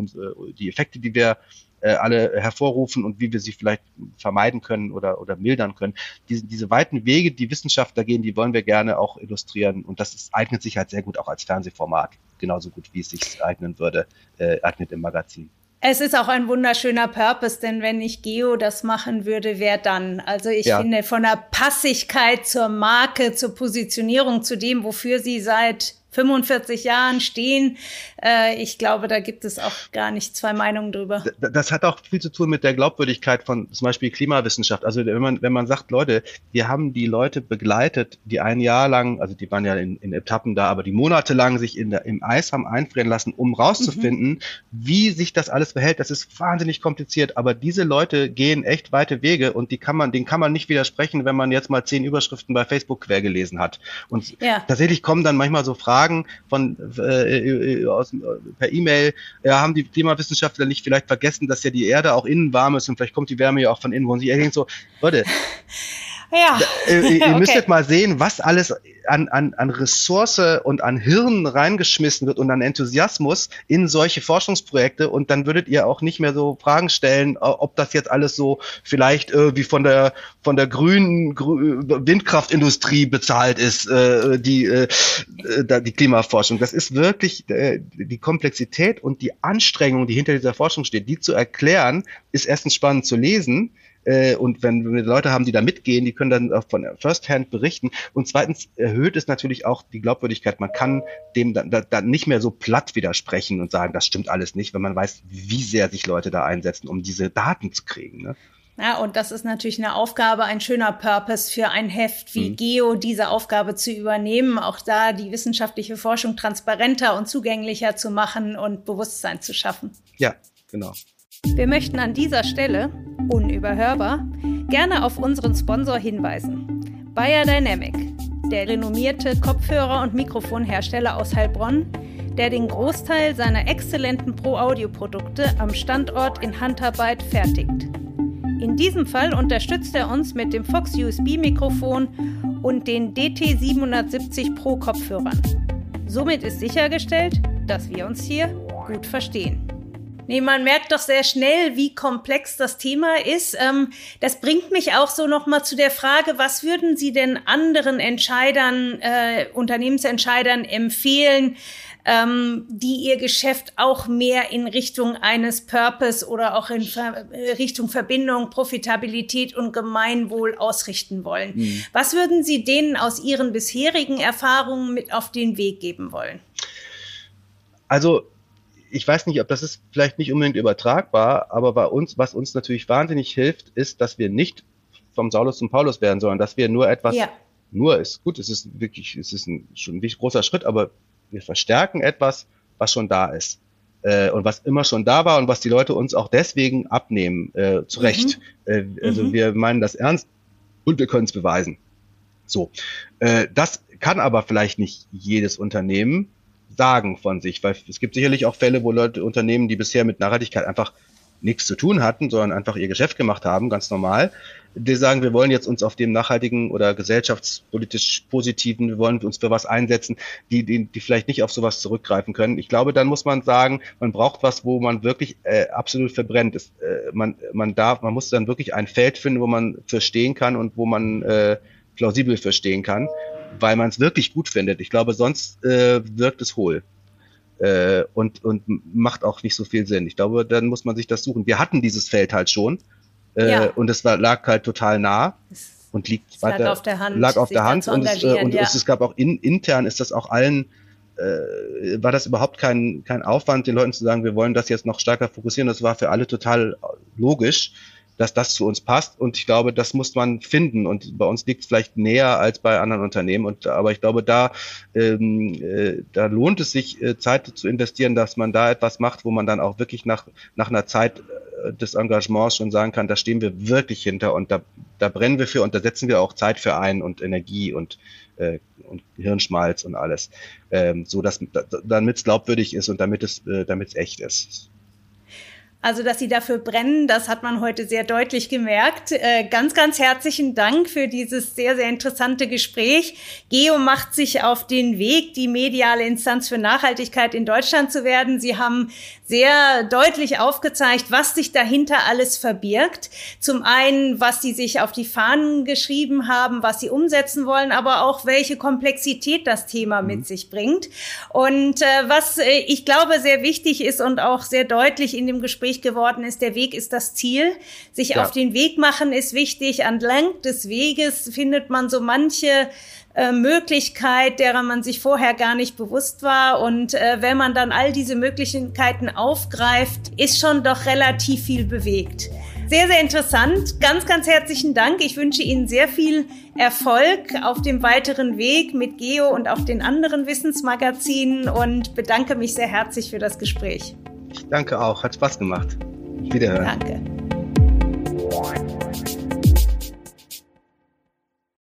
die Effekte, die wir äh, alle hervorrufen und wie wir sie vielleicht vermeiden können oder, oder mildern können. Diese, diese weiten Wege, die Wissenschaftler gehen, die wollen wir gerne auch illustrieren und das ist, eignet sich halt sehr gut auch als Fernsehformat genauso gut, wie es sich eignen würde, äh, eignet im Magazin. Es ist auch ein wunderschöner Purpose, denn wenn ich Geo das machen würde, wer dann? Also ich ja. finde von der Passigkeit zur Marke, zur Positionierung, zu dem, wofür sie seit 45 Jahren stehen. Äh, ich glaube, da gibt es auch gar nicht zwei Meinungen drüber. Das hat auch viel zu tun mit der Glaubwürdigkeit von zum Beispiel Klimawissenschaft. Also wenn man, wenn man sagt, Leute, wir haben die Leute begleitet, die ein Jahr lang, also die waren ja in, in Etappen da, aber die monatelang sich in der, im Eis haben einfrieren lassen, um rauszufinden, mhm. wie sich das alles verhält. Das ist wahnsinnig kompliziert, aber diese Leute gehen echt weite Wege und die kann man, denen kann man nicht widersprechen, wenn man jetzt mal zehn Überschriften bei Facebook quer gelesen hat. Und ja. tatsächlich kommen dann manchmal so Fragen, Fragen von äh, aus, per E-Mail, ja, haben die Klimawissenschaftler nicht vielleicht vergessen, dass ja die Erde auch innen warm ist und vielleicht kommt die Wärme ja auch von innen, wo sie denkt so, Leute, ja. Äh, ihr okay. müsstet mal sehen, was alles an, an, an Ressource und an Hirn reingeschmissen wird und an Enthusiasmus in solche Forschungsprojekte und dann würdet ihr auch nicht mehr so Fragen stellen, ob das jetzt alles so vielleicht äh, wie von der von der grünen grü Windkraftindustrie bezahlt ist, äh, die äh, äh die Klimaforschung. Das ist wirklich äh, die Komplexität und die Anstrengung, die hinter dieser Forschung steht, die zu erklären, ist erstens spannend zu lesen äh, und wenn, wir Leute haben, die da mitgehen, die können dann auch von First-Hand berichten. Und zweitens erhöht es natürlich auch die Glaubwürdigkeit. Man kann dem dann, dann nicht mehr so platt widersprechen und sagen, das stimmt alles nicht, wenn man weiß, wie sehr sich Leute da einsetzen, um diese Daten zu kriegen. Ne? Ja, und das ist natürlich eine Aufgabe, ein schöner Purpose für ein Heft wie mhm. Geo, diese Aufgabe zu übernehmen, auch da die wissenschaftliche Forschung transparenter und zugänglicher zu machen und Bewusstsein zu schaffen. Ja, genau. Wir möchten an dieser Stelle, unüberhörbar, gerne auf unseren Sponsor hinweisen. Bayer Dynamic, der renommierte Kopfhörer- und Mikrofonhersteller aus Heilbronn, der den Großteil seiner exzellenten Pro-Audio-Produkte am Standort in Handarbeit fertigt. In diesem Fall unterstützt er uns mit dem Fox USB-Mikrofon und den DT770 Pro Kopfhörern. Somit ist sichergestellt, dass wir uns hier gut verstehen. Nee, man merkt doch sehr schnell, wie komplex das Thema ist. Ähm, das bringt mich auch so nochmal zu der Frage, was würden Sie denn anderen Entscheidern, äh, Unternehmensentscheidern empfehlen, ähm, die ihr Geschäft auch mehr in Richtung eines Purpose oder auch in Ver äh, Richtung Verbindung, Profitabilität und Gemeinwohl ausrichten wollen? Mhm. Was würden Sie denen aus Ihren bisherigen Erfahrungen mit auf den Weg geben wollen? Also ich weiß nicht, ob das ist vielleicht nicht unbedingt übertragbar, aber bei uns, was uns natürlich wahnsinnig hilft, ist, dass wir nicht vom Saulus zum Paulus werden, sondern dass wir nur etwas, ja. nur ist gut, es ist wirklich, es ist ein, schon ein großer Schritt, aber wir verstärken etwas, was schon da ist äh, und was immer schon da war und was die Leute uns auch deswegen abnehmen, äh, zu Recht. Mhm. Äh, also mhm. wir meinen das ernst und wir können es beweisen. So, äh, das kann aber vielleicht nicht jedes Unternehmen sagen von sich, weil es gibt sicherlich auch Fälle, wo Leute, Unternehmen, die bisher mit Nachhaltigkeit einfach nichts zu tun hatten, sondern einfach ihr Geschäft gemacht haben, ganz normal, die sagen, wir wollen jetzt uns auf dem nachhaltigen oder gesellschaftspolitisch positiven, wir wollen uns für was einsetzen, die, die, die vielleicht nicht auf sowas zurückgreifen können. Ich glaube, dann muss man sagen, man braucht was, wo man wirklich äh, absolut verbrennt ist. Äh, man, man darf, man muss dann wirklich ein Feld finden, wo man verstehen kann und wo man äh, plausibel verstehen kann weil man es wirklich gut findet. Ich glaube, sonst äh, wirkt es hohl. Äh, und, und macht auch nicht so viel Sinn. Ich glaube, dann muss man sich das suchen. Wir hatten dieses Feld halt schon äh, ja. und es war, lag halt total nah und liegt weiter, lag auf der Hand, lag auf der Hand und, es, äh, und ja. es, es, gab auch in, intern ist das auch allen äh, war das überhaupt kein, kein Aufwand, den Leuten zu sagen, wir wollen das jetzt noch stärker fokussieren. Das war für alle total logisch dass das zu uns passt. Und ich glaube, das muss man finden. Und bei uns liegt es vielleicht näher als bei anderen Unternehmen. Und aber ich glaube, da, ähm, äh, da lohnt es sich, äh, Zeit zu investieren, dass man da etwas macht, wo man dann auch wirklich nach, nach einer Zeit äh, des Engagements schon sagen kann, da stehen wir wirklich hinter und da, da brennen wir für und da setzen wir auch Zeit für ein und Energie und, äh, und Hirnschmalz und alles. Ähm, so dass damit es glaubwürdig ist und damit es, äh, damit es echt ist. Also, dass Sie dafür brennen, das hat man heute sehr deutlich gemerkt. Äh, ganz, ganz herzlichen Dank für dieses sehr, sehr interessante Gespräch. Geo macht sich auf den Weg, die mediale Instanz für Nachhaltigkeit in Deutschland zu werden. Sie haben sehr deutlich aufgezeigt, was sich dahinter alles verbirgt. Zum einen, was Sie sich auf die Fahnen geschrieben haben, was Sie umsetzen wollen, aber auch welche Komplexität das Thema mhm. mit sich bringt. Und äh, was äh, ich glaube sehr wichtig ist und auch sehr deutlich in dem Gespräch deutlich geworden ist, der Weg ist das Ziel. Sich ja. auf den Weg machen ist wichtig. Entlang des Weges findet man so manche äh, Möglichkeit, derer man sich vorher gar nicht bewusst war. Und äh, wenn man dann all diese Möglichkeiten aufgreift, ist schon doch relativ viel bewegt. Sehr, sehr interessant. Ganz, ganz herzlichen Dank. Ich wünsche Ihnen sehr viel Erfolg auf dem weiteren Weg mit Geo und auch den anderen Wissensmagazinen und bedanke mich sehr herzlich für das Gespräch. Danke auch, hat Spaß gemacht. Wiederhören. Danke.